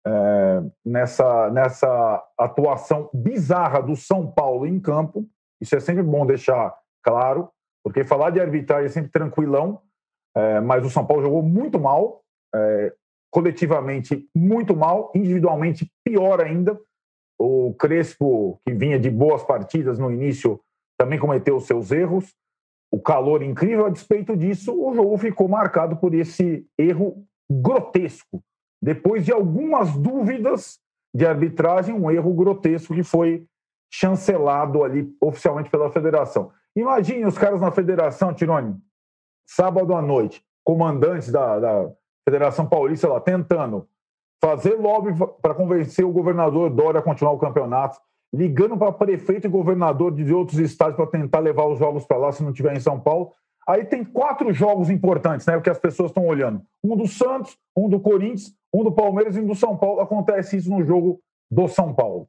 é, nessa, nessa atuação bizarra do São Paulo em campo. Isso é sempre bom deixar claro, porque falar de arbitragem é sempre tranquilão, é, mas o São Paulo jogou muito mal, é, coletivamente muito mal, individualmente pior ainda. O Crespo, que vinha de boas partidas no início, também cometeu seus erros o calor incrível, a despeito disso, o jogo ficou marcado por esse erro grotesco. Depois de algumas dúvidas de arbitragem, um erro grotesco que foi chancelado ali oficialmente pela federação. Imagine os caras na federação, Tironi, sábado à noite, comandantes da, da Federação Paulista lá, tentando fazer lobby para convencer o governador Dória a continuar o campeonato, ligando para prefeito e governador de outros estados para tentar levar os jogos para lá se não tiver em São Paulo. Aí tem quatro jogos importantes, né? Que as pessoas estão olhando. Um do Santos, um do Corinthians, um do Palmeiras e um do São Paulo. Acontece isso no jogo do São Paulo.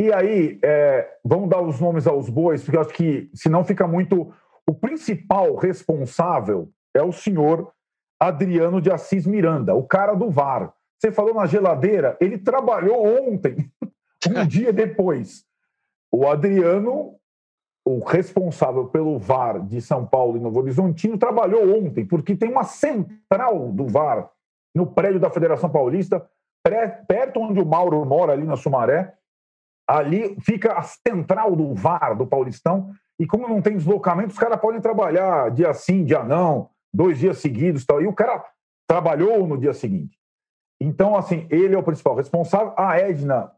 E aí, é, vamos dar os nomes aos bois, porque eu acho que senão fica muito. O principal responsável é o senhor Adriano de Assis Miranda, o cara do VAR. Você falou na geladeira, ele trabalhou ontem um dia depois, o Adriano, o responsável pelo VAR de São Paulo e Novo Horizontino, trabalhou ontem, porque tem uma central do VAR no prédio da Federação Paulista, perto onde o Mauro mora, ali na Sumaré. Ali fica a central do VAR do Paulistão. E como não tem deslocamento, os caras podem trabalhar dia sim, dia não, dois dias seguidos. Tal. E o cara trabalhou no dia seguinte. Então, assim, ele é o principal responsável. A Edna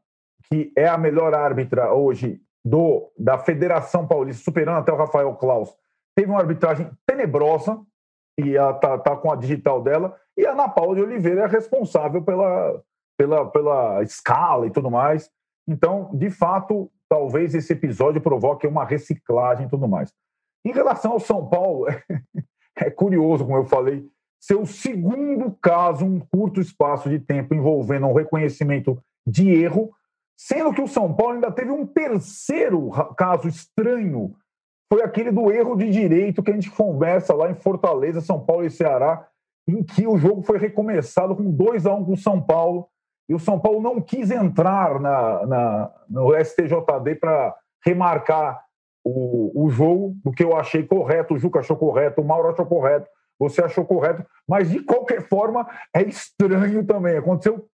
que é a melhor árbitra hoje do da Federação Paulista, superando até o Rafael Klaus, teve uma arbitragem tenebrosa, e ela está tá com a digital dela, e a Ana Paula de Oliveira é responsável pela, pela, pela escala e tudo mais. Então, de fato, talvez esse episódio provoque uma reciclagem e tudo mais. Em relação ao São Paulo, é curioso, como eu falei, ser o segundo caso, um curto espaço de tempo envolvendo um reconhecimento de erro Sendo que o São Paulo ainda teve um terceiro caso estranho, foi aquele do erro de direito que a gente conversa lá em Fortaleza, São Paulo e Ceará, em que o jogo foi recomeçado com 2 a 1 um com o São Paulo, e o São Paulo não quis entrar na, na no STJD para remarcar o, o jogo, o que eu achei correto, o Juca achou correto, o Mauro achou correto, você achou correto, mas de qualquer forma é estranho também. Aconteceu,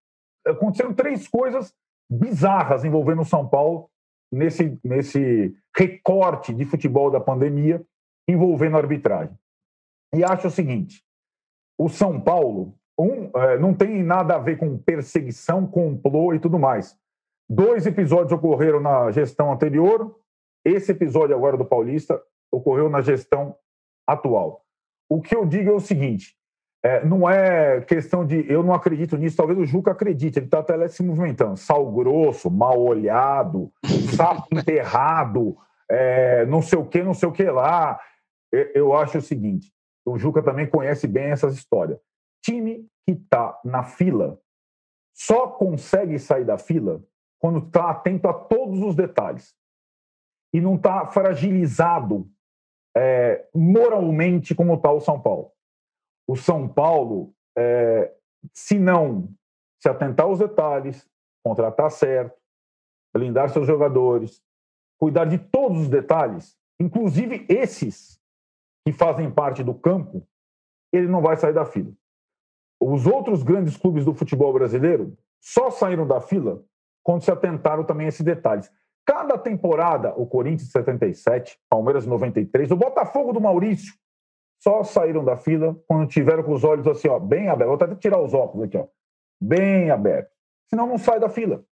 aconteceram três coisas bizarras envolvendo o São Paulo nesse, nesse recorte de futebol da pandemia envolvendo a arbitragem. E acho o seguinte: o São Paulo um, é, não tem nada a ver com perseguição, complô e tudo mais. Dois episódios ocorreram na gestão anterior, esse episódio agora do Paulista ocorreu na gestão atual. O que eu digo é o seguinte: é, não é questão de. Eu não acredito nisso, talvez o Juca acredite, ele está até se movimentando. Sal grosso, mal olhado, sapo enterrado, é, não sei o que, não sei o que lá. Eu acho o seguinte: o Juca também conhece bem essas histórias. Time que está na fila só consegue sair da fila quando está atento a todos os detalhes e não está fragilizado é, moralmente como está o São Paulo o São Paulo, é, se não se atentar aos detalhes, contratar certo, blindar seus jogadores, cuidar de todos os detalhes, inclusive esses que fazem parte do campo, ele não vai sair da fila. Os outros grandes clubes do futebol brasileiro só saíram da fila quando se atentaram também a esses detalhes. Cada temporada, o Corinthians 77, Palmeiras 93, o Botafogo do Maurício, só saíram da fila quando tiveram com os olhos assim, ó, bem abertos. Vou até tirar os óculos aqui, ó, bem abertos. Senão não sai da fila.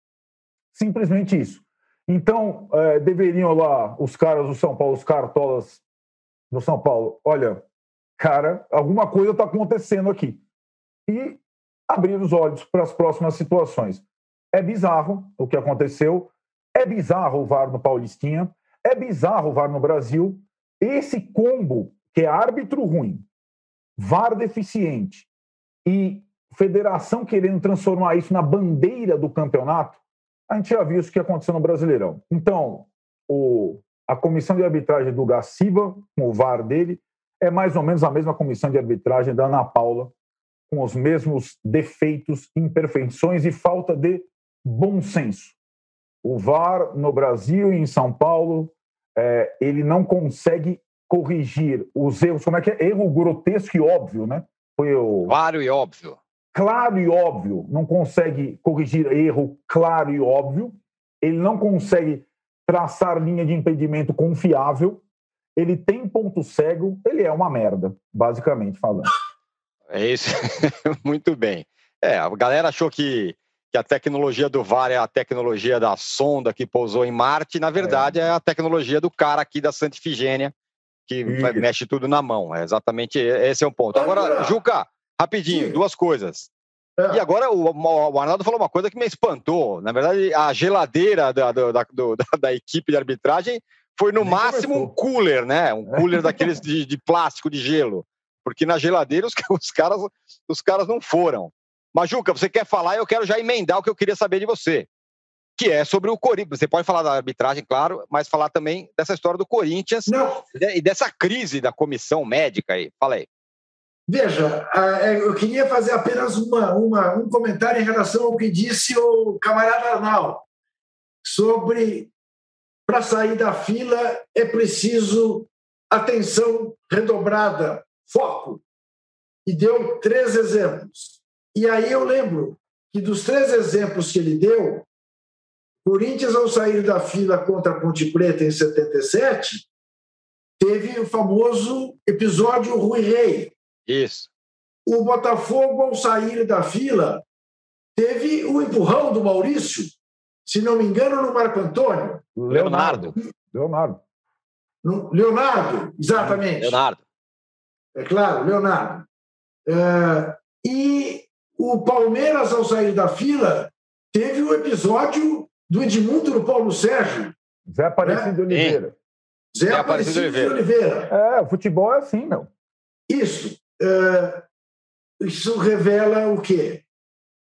Simplesmente isso. Então, é, deveriam lá os caras do São Paulo, os cartolas do São Paulo, olha, cara, alguma coisa está acontecendo aqui. E abrir os olhos para as próximas situações. É bizarro o que aconteceu, é bizarro o VAR no Paulistinha, é bizarro o VAR no Brasil. Esse combo que é árbitro ruim, VAR deficiente e federação querendo transformar isso na bandeira do campeonato, a gente já viu isso que aconteceu no Brasileirão. Então, o, a comissão de arbitragem do Gaciba, com o VAR dele, é mais ou menos a mesma comissão de arbitragem da Ana Paula, com os mesmos defeitos, imperfeições e falta de bom senso. O VAR no Brasil e em São Paulo, é, ele não consegue corrigir os erros, como é que é? Erro grotesco e óbvio, né? Foi o... Claro e óbvio. Claro e óbvio, não consegue corrigir erro claro e óbvio, ele não consegue traçar linha de impedimento confiável, ele tem ponto cego, ele é uma merda, basicamente falando. É isso, muito bem. É, a galera achou que, que a tecnologia do VAR é a tecnologia da sonda que pousou em Marte, na verdade é, é a tecnologia do cara aqui da Santa Ifigênia, que mexe tudo na mão. É exatamente esse é o ponto. Agora, Juca, rapidinho, duas coisas. É. E agora o, o, Arnaldo falou uma coisa que me espantou. Na verdade, a geladeira da, da, da, da equipe de arbitragem foi no Nem máximo começou. um cooler, né? Um cooler daqueles de, de, plástico, de gelo. Porque na geladeira os, os, caras, os caras não foram. Majuca, você quer falar? Eu quero já emendar o que eu queria saber de você que é sobre o Corinthians. Você pode falar da arbitragem, claro, mas falar também dessa história do Corinthians Não. e dessa crise da comissão médica aí. Fala aí. Veja, é, eu queria fazer apenas uma, uma, um comentário em relação ao que disse o camarada Arnal sobre para sair da fila é preciso atenção redobrada, foco. E deu três exemplos. E aí eu lembro que dos três exemplos que ele deu, Corinthians, ao sair da fila contra a Ponte Preta em 77, teve o famoso episódio Rui Rei. Isso. O Botafogo, ao sair da fila, teve o empurrão do Maurício, se não me engano, no Marco Antônio. Leonardo. Leonardo. Leonardo, exatamente. Leonardo. É claro, Leonardo. É, e o Palmeiras, ao sair da fila, teve o episódio do Edmundo no Paulo Sérgio. Zé Aparecido né? de Oliveira. Zé, Zé Aparecido, Aparecido de Oliveira. É, o futebol é assim, meu. Isso. É, isso revela o quê?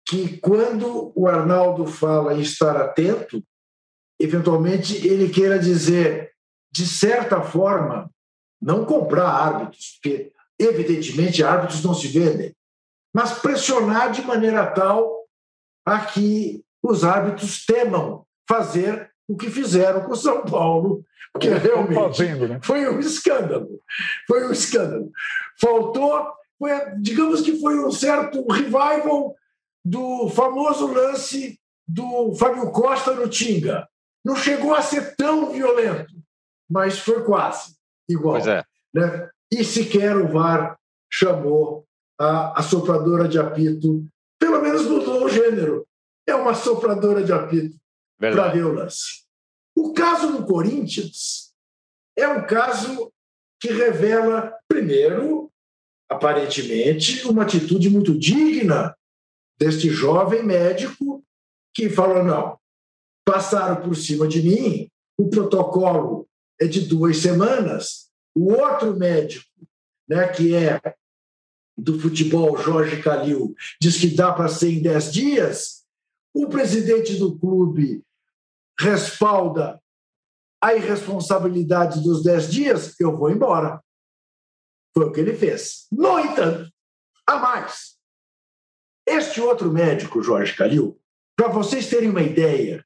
Que quando o Arnaldo fala em estar atento, eventualmente ele queira dizer, de certa forma, não comprar árbitros, porque evidentemente árbitros não se vendem, mas pressionar de maneira tal a que os árbitros temam fazer o que fizeram com o São Paulo, que realmente fazendo, né? foi um escândalo. Foi um escândalo. Faltou, foi, digamos que foi um certo revival do famoso lance do Fábio Costa no Tinga. Não chegou a ser tão violento, mas foi quase igual. Pois é. Né? E sequer o VAR chamou a, a sopradora de apito, pelo menos mudou o gênero é uma sopradora de apito para ver o lance. O caso do Corinthians é um caso que revela, primeiro, aparentemente, uma atitude muito digna deste jovem médico que falou: não, passaram por cima de mim, o protocolo é de duas semanas. O outro médico, né, que é do futebol, Jorge Calil, diz que dá para ser em dez dias o presidente do clube respalda a irresponsabilidade dos 10 dias, eu vou embora. Foi o que ele fez. No entanto, a mais. Este outro médico, Jorge Calil, para vocês terem uma ideia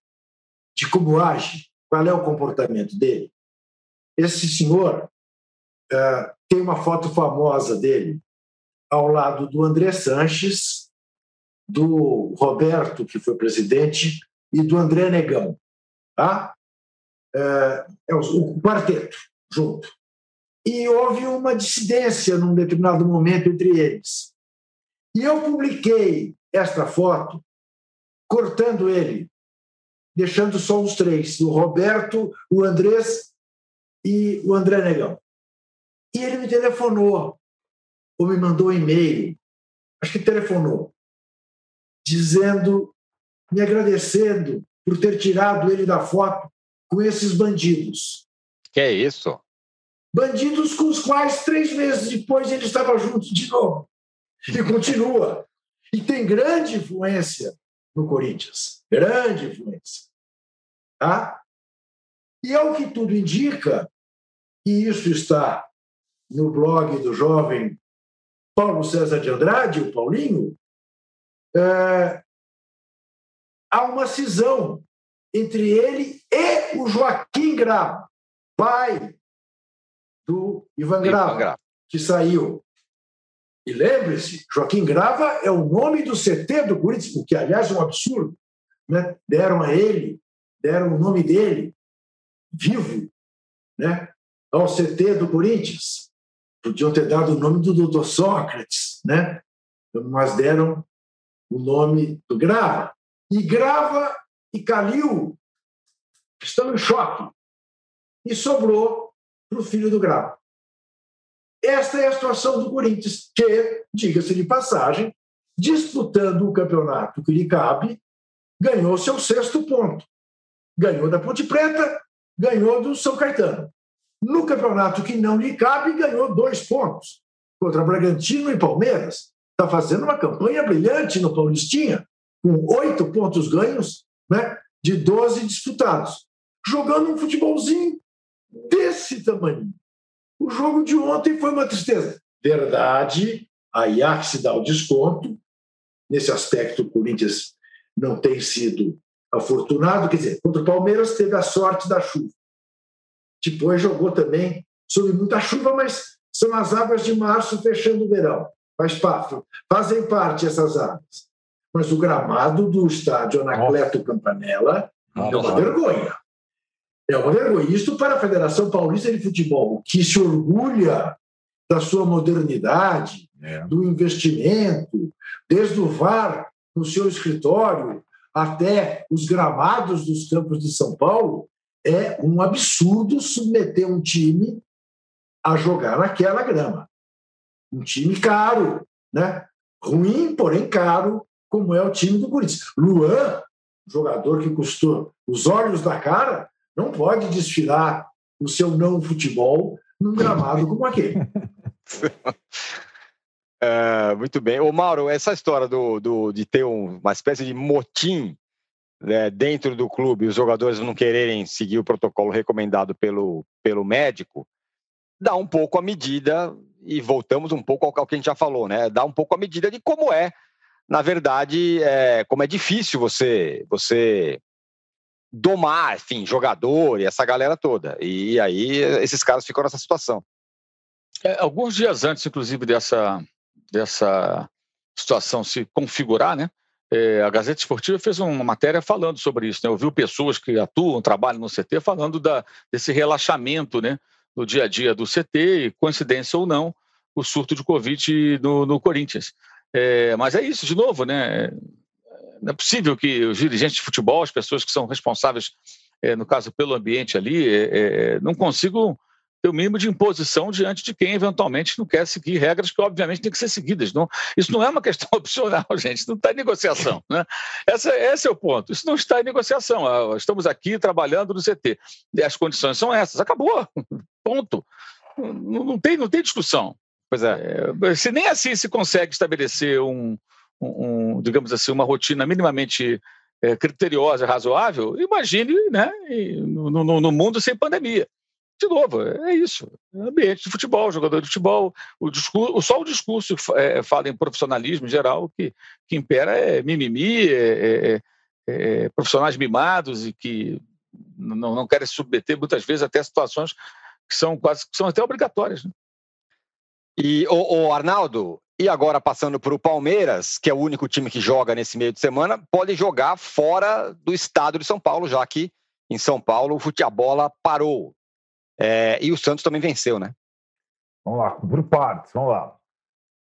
de como age, qual é o comportamento dele, esse senhor tem uma foto famosa dele ao lado do André Sanches, do Roberto, que foi presidente, e do André Negão. Tá? É, é o, o quarteto junto. E houve uma dissidência num determinado momento entre eles. E eu publiquei esta foto cortando ele, deixando só os três: o Roberto, o Andrés e o André Negão. E ele me telefonou, ou me mandou um e-mail, acho que telefonou, dizendo, me agradecendo por ter tirado ele da foto com esses bandidos. Que é isso? Bandidos com os quais, três meses depois, ele estava junto de novo. E continua. E tem grande influência no Corinthians. Grande influência. Tá? E ao que tudo indica, e isso está no blog do jovem Paulo César de Andrade, o Paulinho, é, há uma cisão entre ele e o Joaquim Grava, pai do Ivan Grava, que saiu. E lembre-se, Joaquim Grava é o nome do CT do Corinthians, o que, aliás, é um absurdo. Né? Deram a ele, deram o nome dele, vivo, né? ao CT do Corinthians. Podiam ter dado o nome do doutor Sócrates, né? mas deram o nome do Grava. E Grava e Calil estão em choque. E sobrou para o filho do Grava. Esta é a situação do Corinthians, que, diga-se de passagem, disputando o campeonato que lhe cabe, ganhou seu sexto ponto. Ganhou da Ponte Preta, ganhou do São Caetano. No campeonato que não lhe cabe, ganhou dois pontos. Contra Bragantino e Palmeiras. Está fazendo uma campanha brilhante no Paulistinha, com oito pontos ganhos né, de 12 disputados. Jogando um futebolzinho desse tamanho. O jogo de ontem foi uma tristeza. Verdade, que se dá o desconto. Nesse aspecto, o Corinthians não tem sido afortunado. Quer dizer, contra o Palmeiras teve a sorte da chuva. Depois jogou também sob muita chuva, mas são as águas de março fechando o verão. Faz parte, fazem parte essas águas. Mas o gramado do estádio Anacleto Campanella é uma vergonha. É uma vergonha. Isto para a Federação Paulista de Futebol, que se orgulha da sua modernidade, é. do investimento, desde o VAR no seu escritório até os gramados dos campos de São Paulo, é um absurdo submeter um time a jogar naquela grama. Um time caro, né? ruim, porém caro, como é o time do Corinthians. Luan, jogador que custou os olhos da cara, não pode desfilar o seu não futebol num gramado como aquele. É, muito bem. Ô, Mauro, essa história do, do, de ter um, uma espécie de motim né, dentro do clube, os jogadores não quererem seguir o protocolo recomendado pelo, pelo médico, dá um pouco a medida, e voltamos um pouco ao que a gente já falou, né? Dá um pouco a medida de como é, na verdade, é, como é difícil você, você domar, enfim, jogador e essa galera toda. E aí esses caras ficam nessa situação. É, alguns dias antes, inclusive, dessa, dessa situação se configurar, né? É, a Gazeta Esportiva fez uma matéria falando sobre isso. Né? Ouviu pessoas que atuam, trabalham no CT, falando da, desse relaxamento né, no dia a dia do CT, e coincidência ou não, o surto de Covid no, no Corinthians. É, mas é isso, de novo, né? Não é possível que os dirigentes de futebol, as pessoas que são responsáveis, é, no caso, pelo ambiente ali, é, é não consigam ter o mínimo de imposição diante de quem eventualmente não quer seguir regras que, obviamente, têm que ser seguidas. Não, isso não é uma questão opcional, gente, isso não está em negociação. Né? Essa, esse é o ponto. Isso não está em negociação. Ah, estamos aqui trabalhando no CT. As condições são essas. Acabou. Ponto. Não, não, tem, não tem discussão. Pois é. é. Se nem assim se consegue estabelecer um, um, um digamos assim, uma rotina minimamente é, criteriosa, razoável, imagine né, no, no, no mundo sem pandemia. De novo, é isso. É ambiente de futebol, jogador de futebol. O discurso, só o discurso é, fala em profissionalismo em geral, o que, que impera é mimimi, é, é, é, profissionais mimados e que não, não querem se submeter muitas vezes até situações que são quase que são até obrigatórias. Né? E o, Arnaldo, e agora passando para o Palmeiras, que é o único time que joga nesse meio de semana, pode jogar fora do estado de São Paulo, já que em São Paulo o futebol parou. É, e o Santos também venceu, né? Vamos lá, por partes, vamos lá.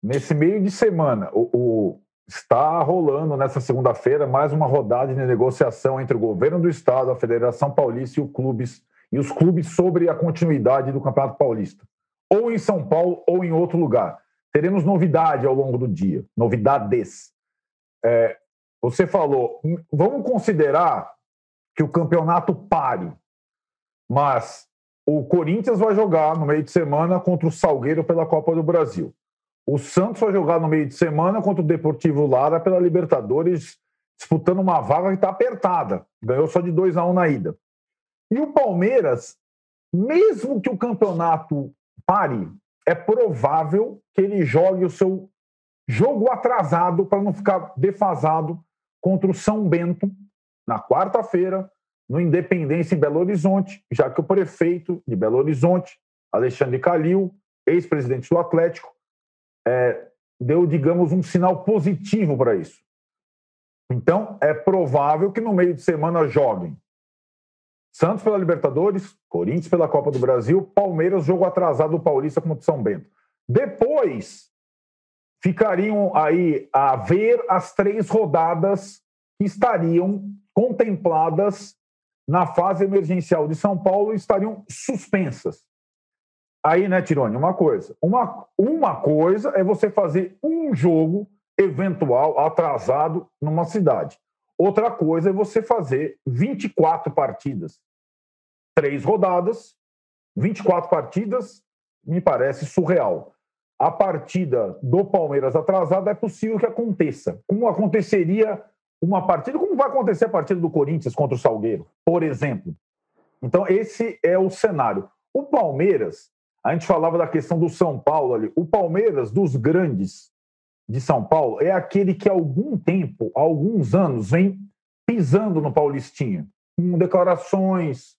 Nesse meio de semana, o, o está rolando nessa segunda-feira mais uma rodada de negociação entre o governo do estado, a Federação Paulista e, clubes, e os clubes sobre a continuidade do Campeonato Paulista, ou em São Paulo ou em outro lugar. Teremos novidade ao longo do dia, novidades. É, você falou, vamos considerar que o campeonato pare, mas o Corinthians vai jogar no meio de semana contra o Salgueiro pela Copa do Brasil. O Santos vai jogar no meio de semana contra o Deportivo Lara pela Libertadores, disputando uma vaga que está apertada. Ganhou só de 2 a 1 um na ida. E o Palmeiras, mesmo que o campeonato pare, é provável que ele jogue o seu jogo atrasado para não ficar defasado contra o São Bento na quarta-feira, no Independência em Belo Horizonte, já que o prefeito de Belo Horizonte, Alexandre Calil, ex-presidente do Atlético, é, deu, digamos, um sinal positivo para isso. Então, é provável que no meio de semana joguem Santos pela Libertadores, Corinthians pela Copa do Brasil, Palmeiras, jogo atrasado do Paulista contra o São Bento. Depois, ficariam aí a ver as três rodadas que estariam contempladas na fase emergencial de São Paulo estariam suspensas. Aí, né, Tirone, uma coisa. Uma, uma coisa é você fazer um jogo eventual atrasado numa cidade. Outra coisa é você fazer 24 partidas. Três rodadas, 24 partidas, me parece surreal. A partida do Palmeiras atrasada é possível que aconteça. Como aconteceria uma partida, como vai acontecer a partida do Corinthians contra o Salgueiro, por exemplo. Então, esse é o cenário. O Palmeiras, a gente falava da questão do São Paulo ali. O Palmeiras, dos grandes de São Paulo, é aquele que há algum tempo, há alguns anos, vem pisando no Paulistinha, com declarações,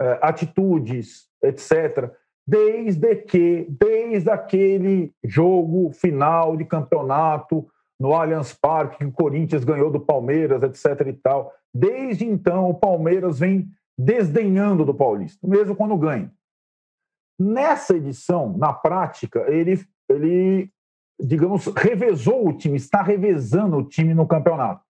é, atitudes, etc. Desde que, desde aquele jogo final de campeonato no Allianz Parque, que o Corinthians ganhou do Palmeiras, etc. e tal. Desde então, o Palmeiras vem desdenhando do Paulista, mesmo quando ganha. Nessa edição, na prática, ele, ele digamos, revezou o time, está revezando o time no campeonato.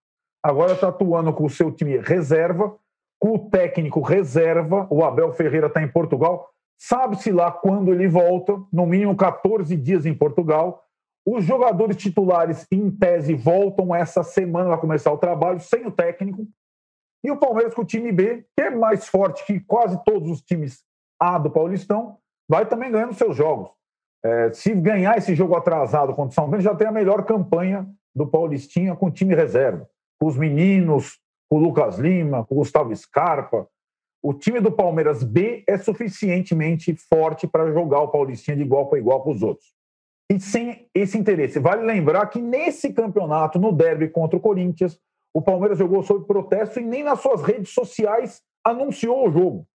Agora está atuando com o seu time reserva, com o técnico reserva, o Abel Ferreira está em Portugal. Sabe-se lá quando ele volta, no mínimo 14 dias em Portugal. Os jogadores titulares, em tese, voltam essa semana, vai começar o trabalho, sem o técnico. E o Palmeiras com o time B, que é mais forte que quase todos os times A do Paulistão, vai também ganhando seus jogos. É, se ganhar esse jogo atrasado contra o São Bento, já tem a melhor campanha do Paulistinha com o time reserva. Com os meninos, com o Lucas Lima, com o Gustavo Scarpa. O time do Palmeiras B é suficientemente forte para jogar o Paulistinha de igual para igual com os outros e sem esse interesse. Vale lembrar que nesse campeonato, no derby contra o Corinthians, o Palmeiras jogou sob protesto e nem nas suas redes sociais anunciou o jogo.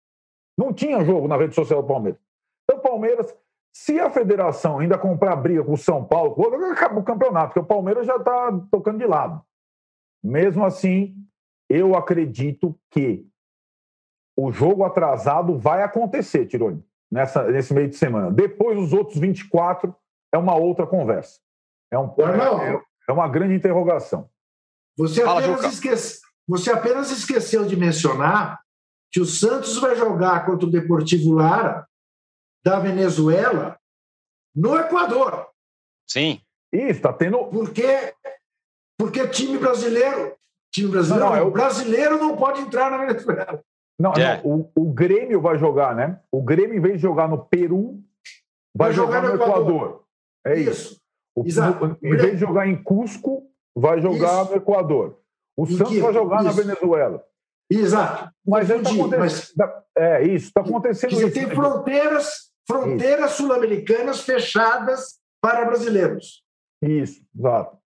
Não tinha jogo na rede social do Palmeiras. Então, o Palmeiras, se a federação ainda comprar briga com o São Paulo, acaba o campeonato, porque o Palmeiras já está tocando de lado. Mesmo assim, eu acredito que o jogo atrasado vai acontecer, Tironi, nessa, nesse meio de semana. Depois, os outros 24 é uma outra conversa. É, um, é, é uma grande interrogação. Você apenas, esquece, você apenas esqueceu de mencionar que o Santos vai jogar contra o Deportivo Lara da Venezuela no Equador. Sim. Isso, está tendo. Porque, porque time brasileiro. Time brasileiro. Não, não, é o brasileiro não pode entrar na Venezuela. Não, é. não o, o Grêmio vai jogar, né? O Grêmio, em vez de jogar no Peru, vai, vai jogar, jogar, no Equador. Equador. É isso. isso. O, em vez de jogar em Cusco, vai jogar isso. no Equador. O em Santos vai jogar isso. na Venezuela. Exato. Mas, está mas... É isso, está acontecendo isso. Tem fronteiras, fronteiras sul-americanas fechadas para brasileiros. Isso, exato.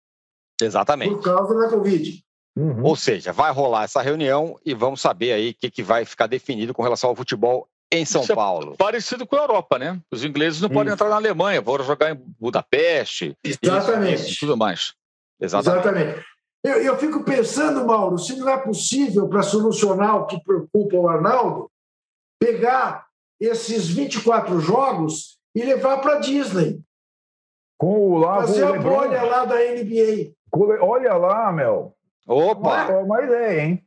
Exatamente. Por causa da Covid. Uhum. Ou seja, vai rolar essa reunião e vamos saber aí o que, que vai ficar definido com relação ao futebol em São Isso é Paulo. É parecido com a Europa, né? Os ingleses não Isso. podem entrar na Alemanha, foram jogar em Budapeste. Exatamente. E tudo mais. Exatamente. Exatamente. Eu, eu fico pensando, Mauro, se não é possível para solucionar o que preocupa o Arnaldo, pegar esses 24 jogos e levar para Disney. Com o lá, Fazer a bolha lá da NBA. Olha lá, Mel. Opa! É uma ideia, hein?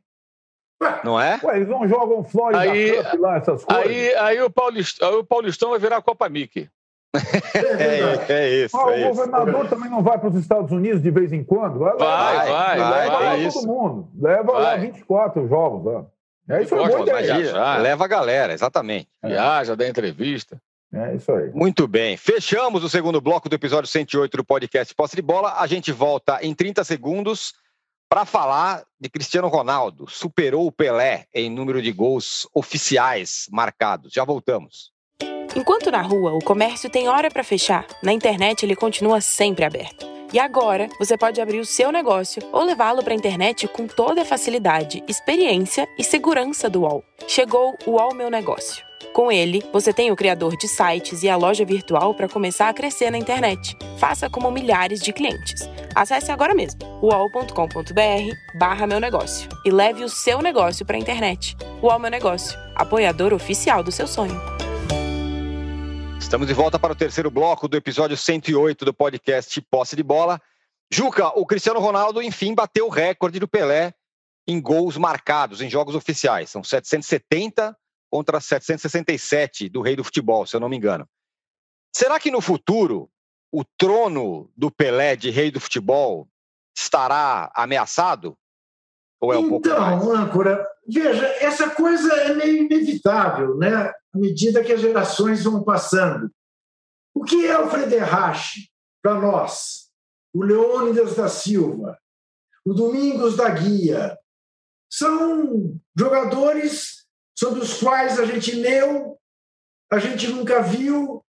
Não é? Ué, eles não jogam Florida aí, Cup lá, essas coisas. Aí, aí, o Paulistão, aí o Paulistão vai virar a Copa Mickey. é, é, isso. Ah, é o governador isso. também não vai para os Estados Unidos de vez em quando? Vai, vai, vai. vai, leva vai, todo mundo. Leva vai. lá 24 jogos. Lá. É isso aí. Leva a galera, exatamente. Viaja, dá entrevista. É isso aí. Muito bem. Fechamos o segundo bloco do episódio 108 do podcast Posse de Bola. A gente volta em 30 segundos para falar de Cristiano Ronaldo. Superou o Pelé em número de gols oficiais marcados. Já voltamos. Enquanto na rua o comércio tem hora para fechar, na internet ele continua sempre aberto. E agora você pode abrir o seu negócio ou levá-lo para a internet com toda a facilidade, experiência e segurança do UOL. Chegou o UOL Meu Negócio. Com ele, você tem o criador de sites e a loja virtual para começar a crescer na internet. Faça como milhares de clientes. Acesse agora mesmo uol.com.br barra meu negócio e leve o seu negócio para a internet. UOL Meu Negócio, apoiador oficial do seu sonho. Estamos de volta para o terceiro bloco do episódio 108 do podcast Posse de Bola. Juca, o Cristiano Ronaldo, enfim, bateu o recorde do Pelé em gols marcados em jogos oficiais. São 770 contra 767 do rei do futebol, se eu não me engano. Será que no futuro o trono do Pelé de rei do futebol estará ameaçado? Ou é um então, pouco mais? âncora, veja, essa coisa é meio inevitável, né? À medida que as gerações vão passando. O que é o Frederich para nós? O Leônidas da Silva, o Domingos da Guia, são jogadores sobre os quais a gente leu, a gente nunca viu,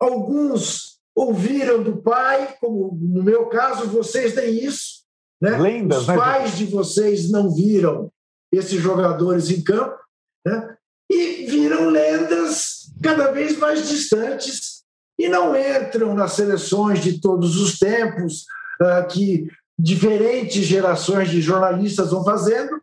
alguns ouviram do pai, como no meu caso, vocês têm isso, né? Lendas, Os né, pais de vocês não viram esses jogadores em campo, né? e viram lendas cada vez mais distantes e não entram nas seleções de todos os tempos uh, que diferentes gerações de jornalistas vão fazendo,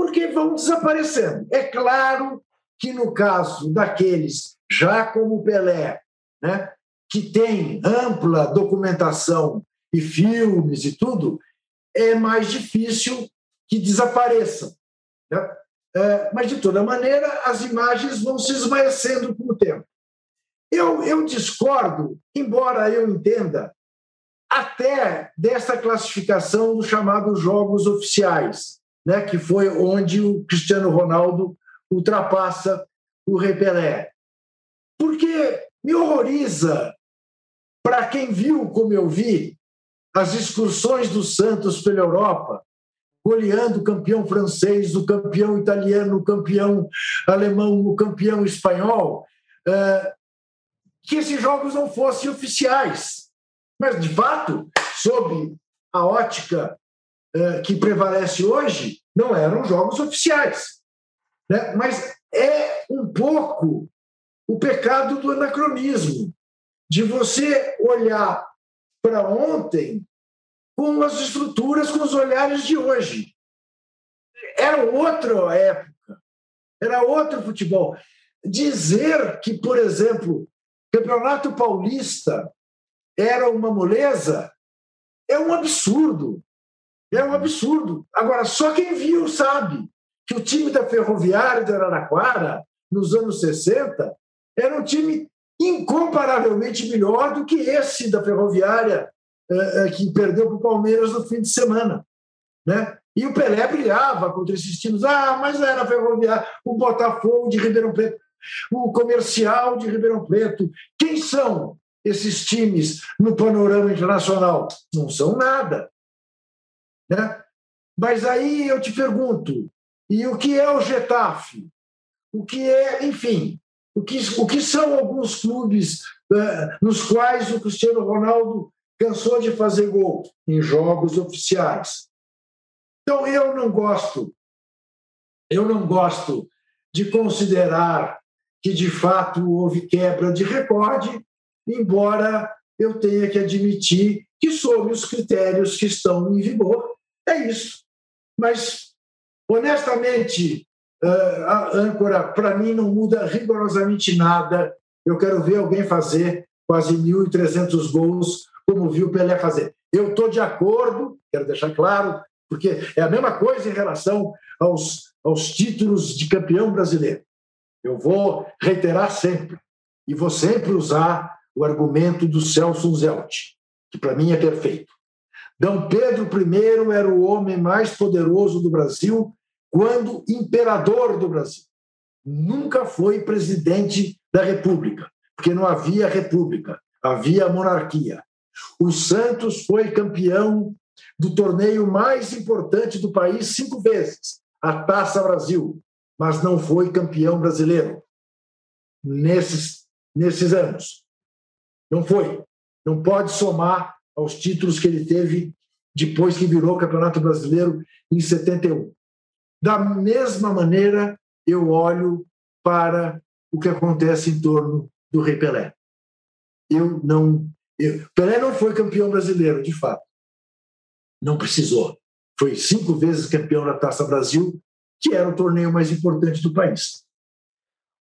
porque vão desaparecendo. É claro que no caso daqueles, já como Pelé, né, que tem ampla documentação e filmes e tudo, é mais difícil que desapareçam. Né? É, mas, de toda maneira, as imagens vão se esmaecendo com o tempo. Eu, eu discordo, embora eu entenda, até dessa classificação dos chamados jogos oficiais, né, que foi onde o Cristiano Ronaldo ultrapassa o Rei Pelé. Porque me horroriza, para quem viu como eu vi, as excursões do Santos pela Europa, goleando o campeão francês, o campeão italiano, o campeão alemão, o campeão espanhol, é, que esses jogos não fossem oficiais. Mas, de fato, sob a ótica que prevalece hoje, não eram jogos oficiais. Né? Mas é um pouco o pecado do anacronismo, de você olhar para ontem com as estruturas, com os olhares de hoje. Era outra época, era outro futebol. Dizer que, por exemplo, Campeonato Paulista era uma moleza é um absurdo. É um absurdo. Agora, só quem viu sabe que o time da Ferroviária de Araraquara, nos anos 60, era um time incomparavelmente melhor do que esse da Ferroviária, eh, eh, que perdeu para o Palmeiras no fim de semana. Né? E o Pelé brilhava contra esses times. Ah, mas era a Ferroviária, o Botafogo de Ribeirão Preto, o Comercial de Ribeirão Preto. Quem são esses times no panorama internacional? Não são nada. Né? Mas aí eu te pergunto, E o que é o Getafe? O que é, enfim, o que, o que são alguns clubes uh, nos quais o Cristiano Ronaldo cansou de fazer gol em jogos oficiais. Então eu não gosto, eu não gosto de considerar que de fato houve quebra de recorde, embora eu tenha que admitir que sob os critérios que estão em vigor é isso. Mas honestamente, eh, a âncora para mim não muda rigorosamente nada. Eu quero ver alguém fazer quase 1.300 gols como viu o Pelé fazer. Eu estou de acordo, quero deixar claro, porque é a mesma coisa em relação aos, aos títulos de campeão brasileiro. Eu vou reiterar sempre, e vou sempre usar o argumento do Celso Zelt, que para mim é perfeito. D. Pedro I era o homem mais poderoso do Brasil quando imperador do Brasil. Nunca foi presidente da República, porque não havia república, havia monarquia. O Santos foi campeão do torneio mais importante do país cinco vezes, a Taça Brasil, mas não foi campeão brasileiro nesses, nesses anos. Não foi. Não pode somar aos títulos que ele teve depois que virou Campeonato Brasileiro em 71. Da mesma maneira, eu olho para o que acontece em torno do Rei Pelé. Eu não Pelé não foi campeão brasileiro, de fato. Não precisou. Foi cinco vezes campeão da Taça Brasil, que era o torneio mais importante do país.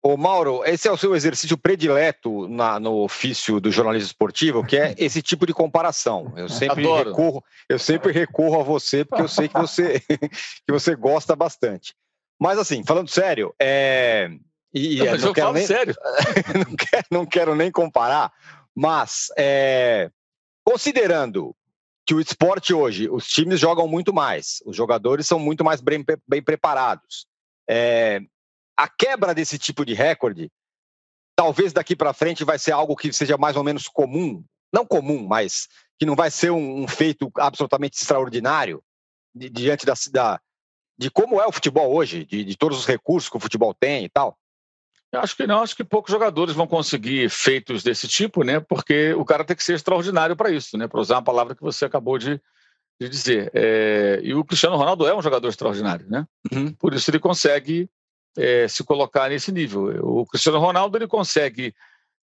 Ô Mauro, esse é o seu exercício predileto na, no ofício do jornalismo esportivo, que é esse tipo de comparação. Eu sempre Adoro. recorro, eu sempre recorro a você porque eu sei que você que você gosta bastante. Mas assim, falando sério, é... e, não, não quero nem sério. não, quero, não quero nem comparar, mas, é, considerando que o esporte hoje, os times jogam muito mais, os jogadores são muito mais bem, bem preparados. É, a quebra desse tipo de recorde, talvez daqui para frente vai ser algo que seja mais ou menos comum, não comum, mas que não vai ser um, um feito absolutamente extraordinário diante da, da, de como é o futebol hoje, de, de todos os recursos que o futebol tem e tal. Eu acho que não, acho que poucos jogadores vão conseguir feitos desse tipo, né? Porque o cara tem que ser extraordinário para isso, né? Para usar uma palavra que você acabou de, de dizer. É, e o Cristiano Ronaldo é um jogador extraordinário, né? Uhum. Por isso ele consegue é, se colocar nesse nível. O Cristiano Ronaldo ele consegue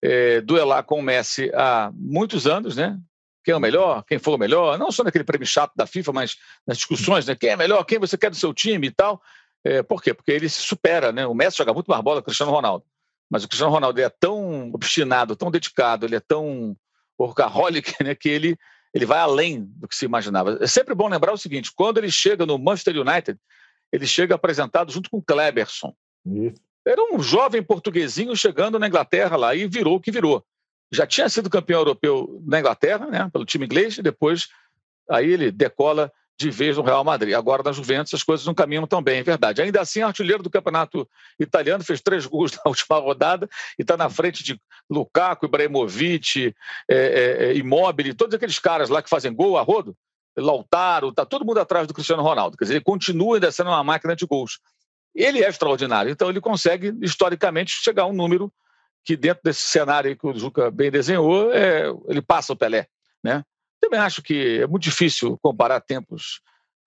é, duelar com o Messi há muitos anos, né? Quem é o melhor, quem foi o melhor, não só naquele prêmio chato da FIFA, mas nas discussões, né? Quem é melhor, quem você quer do seu time e tal. É, por quê? Porque ele se supera, né? O Messi joga muito mais bola que o Cristiano Ronaldo. Mas o Cristiano Ronaldo é tão obstinado, tão dedicado, ele é tão workaholic, né? Que ele, ele vai além do que se imaginava. É sempre bom lembrar o seguinte: quando ele chega no Manchester United, ele chega apresentado junto com o Kleberson. Isso. Era um jovem portuguesinho chegando na Inglaterra lá e virou o que virou. Já tinha sido campeão europeu na Inglaterra, né, pelo time inglês, e depois aí ele decola de vez no Real Madrid. Agora, na Juventus, as coisas não caminham tão bem, é verdade. Ainda assim, artilheiro do campeonato italiano, fez três gols na última rodada e está na frente de Lukaku, Ibrahimovic, é, é, Immobile, todos aqueles caras lá que fazem gol a rodo, Lautaro, está todo mundo atrás do Cristiano Ronaldo. Quer dizer, ele continua ainda sendo uma máquina de gols. Ele é extraordinário, então ele consegue, historicamente, chegar a um número que, dentro desse cenário que o Juca bem desenhou, é, ele passa o Pelé. Né? Também acho que é muito difícil comparar tempos,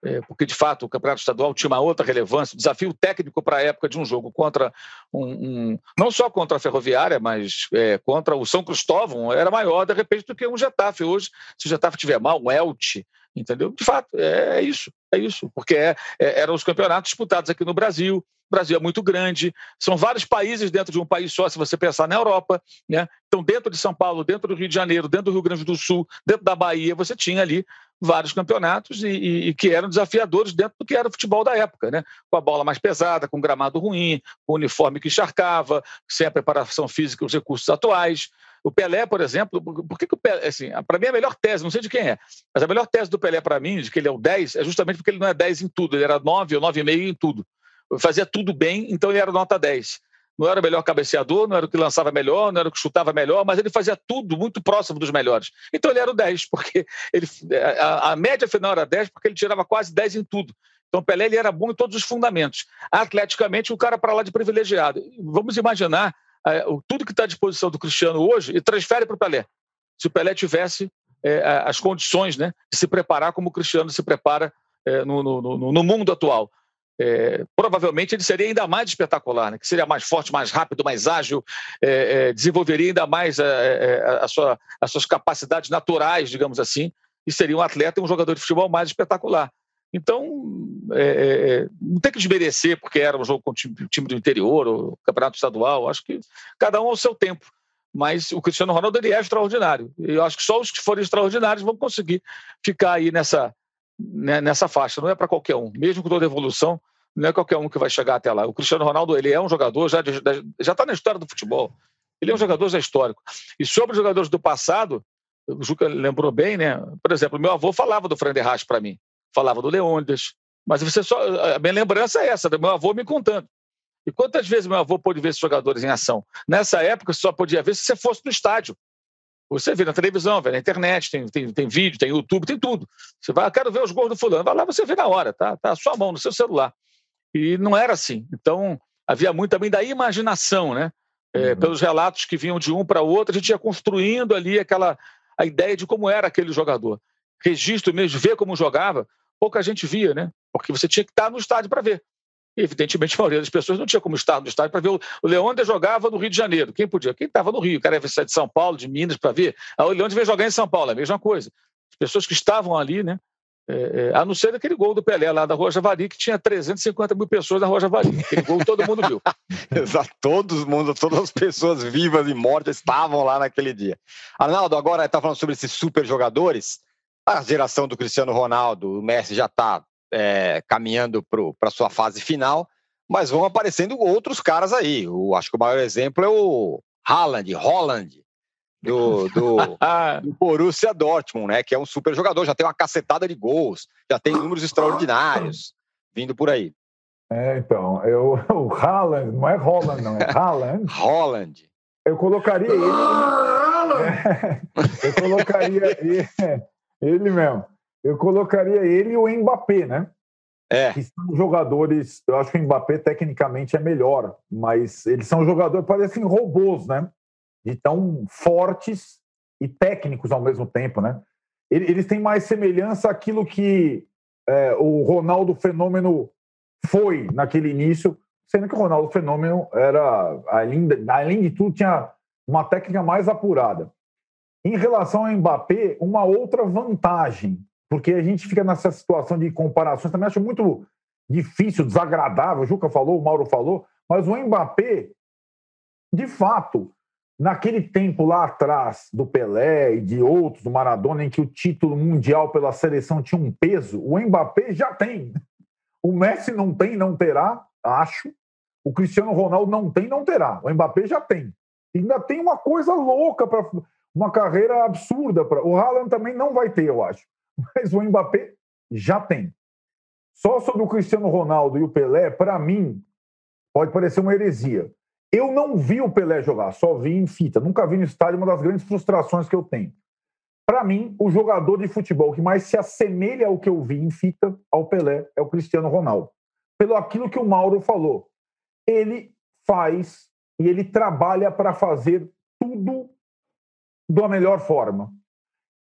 é, porque de fato o campeonato estadual tinha uma outra relevância. Desafio técnico para a época de um jogo contra um, um não só contra a Ferroviária, mas é, contra o São Cristóvão era maior de repente do que um Getafe hoje. Se o Getafe tiver mal, um Elche, entendeu? De fato, é, é isso, é isso, porque é, é, eram os campeonatos disputados aqui no Brasil. O Brasil é muito grande, são vários países dentro de um país só, se você pensar na Europa. Né? Então, dentro de São Paulo, dentro do Rio de Janeiro, dentro do Rio Grande do Sul, dentro da Bahia, você tinha ali vários campeonatos e, e, e, que eram desafiadores dentro do que era o futebol da época, né? com a bola mais pesada, com gramado ruim, com o uniforme que encharcava, sem a preparação física e os recursos atuais. O Pelé, por exemplo, por que, que o Pelé, assim, para mim a melhor tese, não sei de quem é, mas a melhor tese do Pelé para mim, de que ele é o 10, é justamente porque ele não é 10 em tudo, ele era 9 ou 9,5 em tudo fazia tudo bem, então ele era nota 10. Não era o melhor cabeceador, não era o que lançava melhor, não era o que chutava melhor, mas ele fazia tudo muito próximo dos melhores. Então ele era o 10, porque ele, a, a média final era 10, porque ele tirava quase 10 em tudo. Então, Pelé ele era bom em todos os fundamentos. Atleticamente, o cara para lá de privilegiado. Vamos imaginar é, tudo que está à disposição do Cristiano hoje e transfere para o Pelé. Se o Pelé tivesse é, as condições né, de se preparar como o Cristiano se prepara é, no, no, no, mundo atual. É, provavelmente ele seria ainda mais espetacular, né? que seria mais forte, mais rápido, mais ágil, é, é, desenvolveria ainda mais é, a sua, as suas capacidades naturais, digamos assim, e seria um atleta e um jogador de futebol mais espetacular. Então, não tem que desmerecer porque era um jogo com o time, time do interior, ou campeonato estadual, acho que cada um ao seu tempo mas o Cristiano Ronaldo ele é extraordinário. E eu acho que só os que forem extraordinários vão conseguir ficar aí nessa, né, nessa faixa. Não é para qualquer um. Mesmo com toda a evolução, não é qualquer um que vai chegar até lá. O Cristiano Ronaldo ele é um jogador, já está na história do futebol. Ele é um jogador já histórico. E sobre os jogadores do passado, o Juca lembrou bem, né? Por exemplo, meu avô falava do Frenderrache para mim, falava do Leônidas. Mas você só a minha lembrança é essa, do meu avô me contando. E quantas vezes meu avô pôde ver esses jogadores em ação? Nessa época, só podia ver se você fosse no estádio. Você vê na televisão, vê na internet, tem, tem, tem vídeo, tem YouTube, tem tudo. Você vai, ah, quero ver os gols do fulano. Vai lá, você vê na hora, tá? Tá sua mão, no seu celular. E não era assim. Então, havia muito também da imaginação, né? É, uhum. Pelos relatos que vinham de um para outro, a gente ia construindo ali aquela a ideia de como era aquele jogador. Registro mesmo, ver como jogava, pouca gente via, né? Porque você tinha que estar no estádio para ver. Evidentemente, a maioria das pessoas não tinha como estar no estádio para ver. O, o Leônidas jogava no Rio de Janeiro. Quem podia? Quem estava no Rio? O cara ia de São Paulo, de Minas, para ver. Ah, o Leônidas veio jogar em São Paulo, a mesma coisa. As pessoas que estavam ali, né? É, é, a não ser aquele gol do Pelé lá da Rua Javari, que tinha 350 mil pessoas na Rua Javari. Aquele gol todo mundo viu. Exato, todo mundo, todas as pessoas vivas e mortas estavam lá naquele dia. Arnaldo, agora está falando sobre esses super jogadores. A geração do Cristiano Ronaldo, o Messi já está é, caminhando para a sua fase final, mas vão aparecendo outros caras aí. O, acho que o maior exemplo é o Haaland, Holland, do, do, do Borussia Dortmund, né? Que é um super jogador, já tem uma cacetada de gols, já tem números extraordinários vindo por aí. É, então, eu, o Haaland, não é Holland, não, é Haaland. Holland. Eu colocaria ele. É, eu colocaria ele, ele mesmo eu colocaria ele e o Mbappé, né? É. Que são jogadores. Eu acho que o Mbappé tecnicamente é melhor, mas eles são jogadores, parecem robôs, né? De tão fortes e técnicos ao mesmo tempo, né? Eles têm mais semelhança àquilo que é, o Ronaldo Fenômeno foi naquele início, sendo que o Ronaldo Fenômeno era, além além de tudo, tinha uma técnica mais apurada. Em relação ao Mbappé, uma outra vantagem porque a gente fica nessa situação de comparações. Também acho muito difícil, desagradável. O Juca falou, o Mauro falou, mas o Mbappé, de fato, naquele tempo lá atrás do Pelé e de outros, do Maradona, em que o título mundial pela seleção tinha um peso, o Mbappé já tem. O Messi não tem, não terá, acho. O Cristiano Ronaldo não tem, não terá. O Mbappé já tem. E ainda tem uma coisa louca para uma carreira absurda. Pra... O Haaland também não vai ter, eu acho mas o Mbappé já tem. Só sobre o Cristiano Ronaldo e o Pelé, para mim, pode parecer uma heresia. Eu não vi o Pelé jogar, só vi em fita. Nunca vi no estádio, uma das grandes frustrações que eu tenho. Para mim, o jogador de futebol que mais se assemelha ao que eu vi em fita ao Pelé é o Cristiano Ronaldo. Pelo aquilo que o Mauro falou. Ele faz e ele trabalha para fazer tudo da melhor forma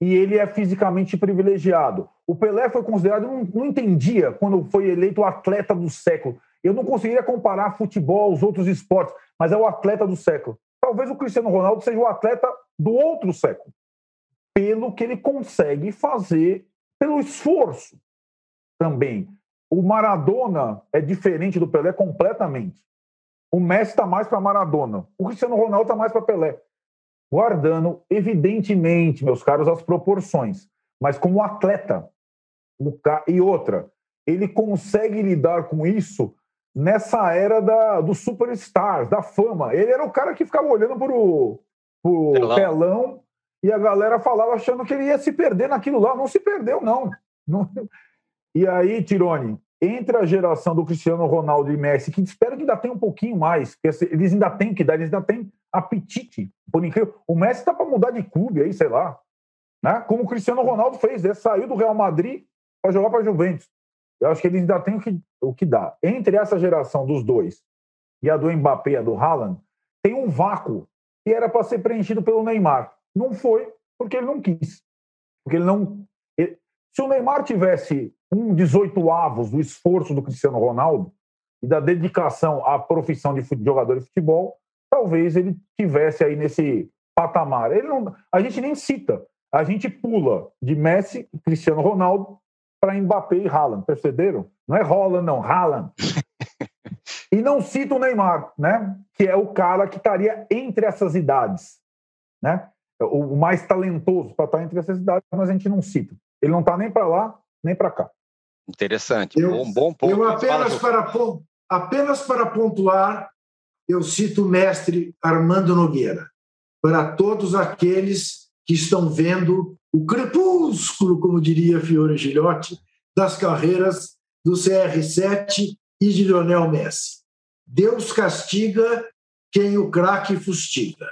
e ele é fisicamente privilegiado. O Pelé foi considerado, não, não entendia quando foi eleito o atleta do século. Eu não conseguiria comparar futebol aos outros esportes, mas é o atleta do século. Talvez o Cristiano Ronaldo seja o atleta do outro século, pelo que ele consegue fazer, pelo esforço também. O Maradona é diferente do Pelé completamente. O Messi está mais para Maradona. O Cristiano Ronaldo está mais para Pelé guardando, evidentemente, meus caros, as proporções, mas como atleta. E outra, ele consegue lidar com isso nessa era da, dos superstars, da fama. Ele era o cara que ficava olhando para o telão. telão e a galera falava achando que ele ia se perder naquilo lá. Não se perdeu, não. não. E aí, Tirone, entre a geração do Cristiano Ronaldo e Messi, que espero que ainda tenha um pouquinho mais, porque eles ainda têm que dar, eles ainda têm apetite. Por incrível, o Messi está para mudar de clube aí, sei lá, né? Como o Cristiano Ronaldo fez, ele saiu do Real Madrid para jogar para a Juventus. Eu acho que ele ainda tem o que, o que dar. Entre essa geração dos dois e a do Mbappé e a do Haaland, tem um vácuo que era para ser preenchido pelo Neymar. Não foi, porque ele não quis. Porque ele não. Ele, se o Neymar tivesse um 18 avos do esforço do Cristiano Ronaldo e da dedicação à profissão de jogador de futebol, talvez ele tivesse aí nesse patamar. Ele não, a gente nem cita, a gente pula de Messi, Cristiano Ronaldo para Mbappé e Haaland, perceberam? Não é Holland, não, Haaland. e não cita o Neymar, né? Que é o cara que estaria entre essas idades, né? O mais talentoso para estar entre essas idades, mas a gente não cita. Ele não está nem para lá, nem para cá. Interessante. Eu, bom, bom ponto. Eu apenas para, apenas para pontuar, eu cito o mestre Armando Nogueira, para todos aqueles que estão vendo o crepúsculo, como diria Fiore Gilhote, das carreiras do CR7 e de Lionel Messi. Deus castiga quem o craque fustiga.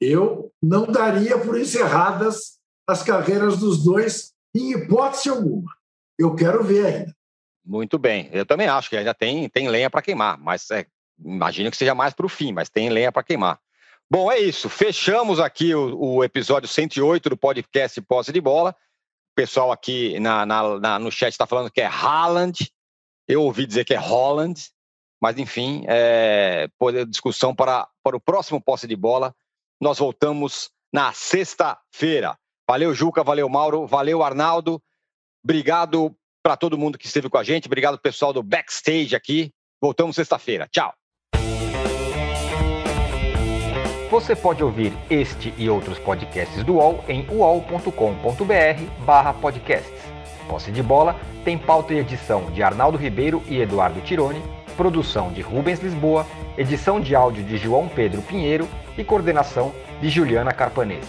Eu não daria por encerradas as carreiras dos dois em hipótese alguma. Eu quero ver ainda. Muito bem. Eu também acho que ainda tem, tem lenha para queimar, mas é, imagino que seja mais para o fim, mas tem lenha para queimar. Bom, é isso. Fechamos aqui o, o episódio 108 do podcast Posse de Bola. O pessoal aqui na, na, na no chat está falando que é Haaland. Eu ouvi dizer que é Holland. Mas, enfim, é, discussão para, para o próximo Posse de Bola. Nós voltamos na sexta-feira. Valeu, Juca. Valeu, Mauro. Valeu, Arnaldo. Obrigado para todo mundo que esteve com a gente. Obrigado, pessoal do backstage aqui. Voltamos sexta-feira. Tchau. Você pode ouvir este e outros podcasts do UOL em uol.com.br podcasts. Posse de Bola tem pauta e edição de Arnaldo Ribeiro e Eduardo Tironi, produção de Rubens Lisboa, edição de áudio de João Pedro Pinheiro e coordenação de Juliana Carpanês.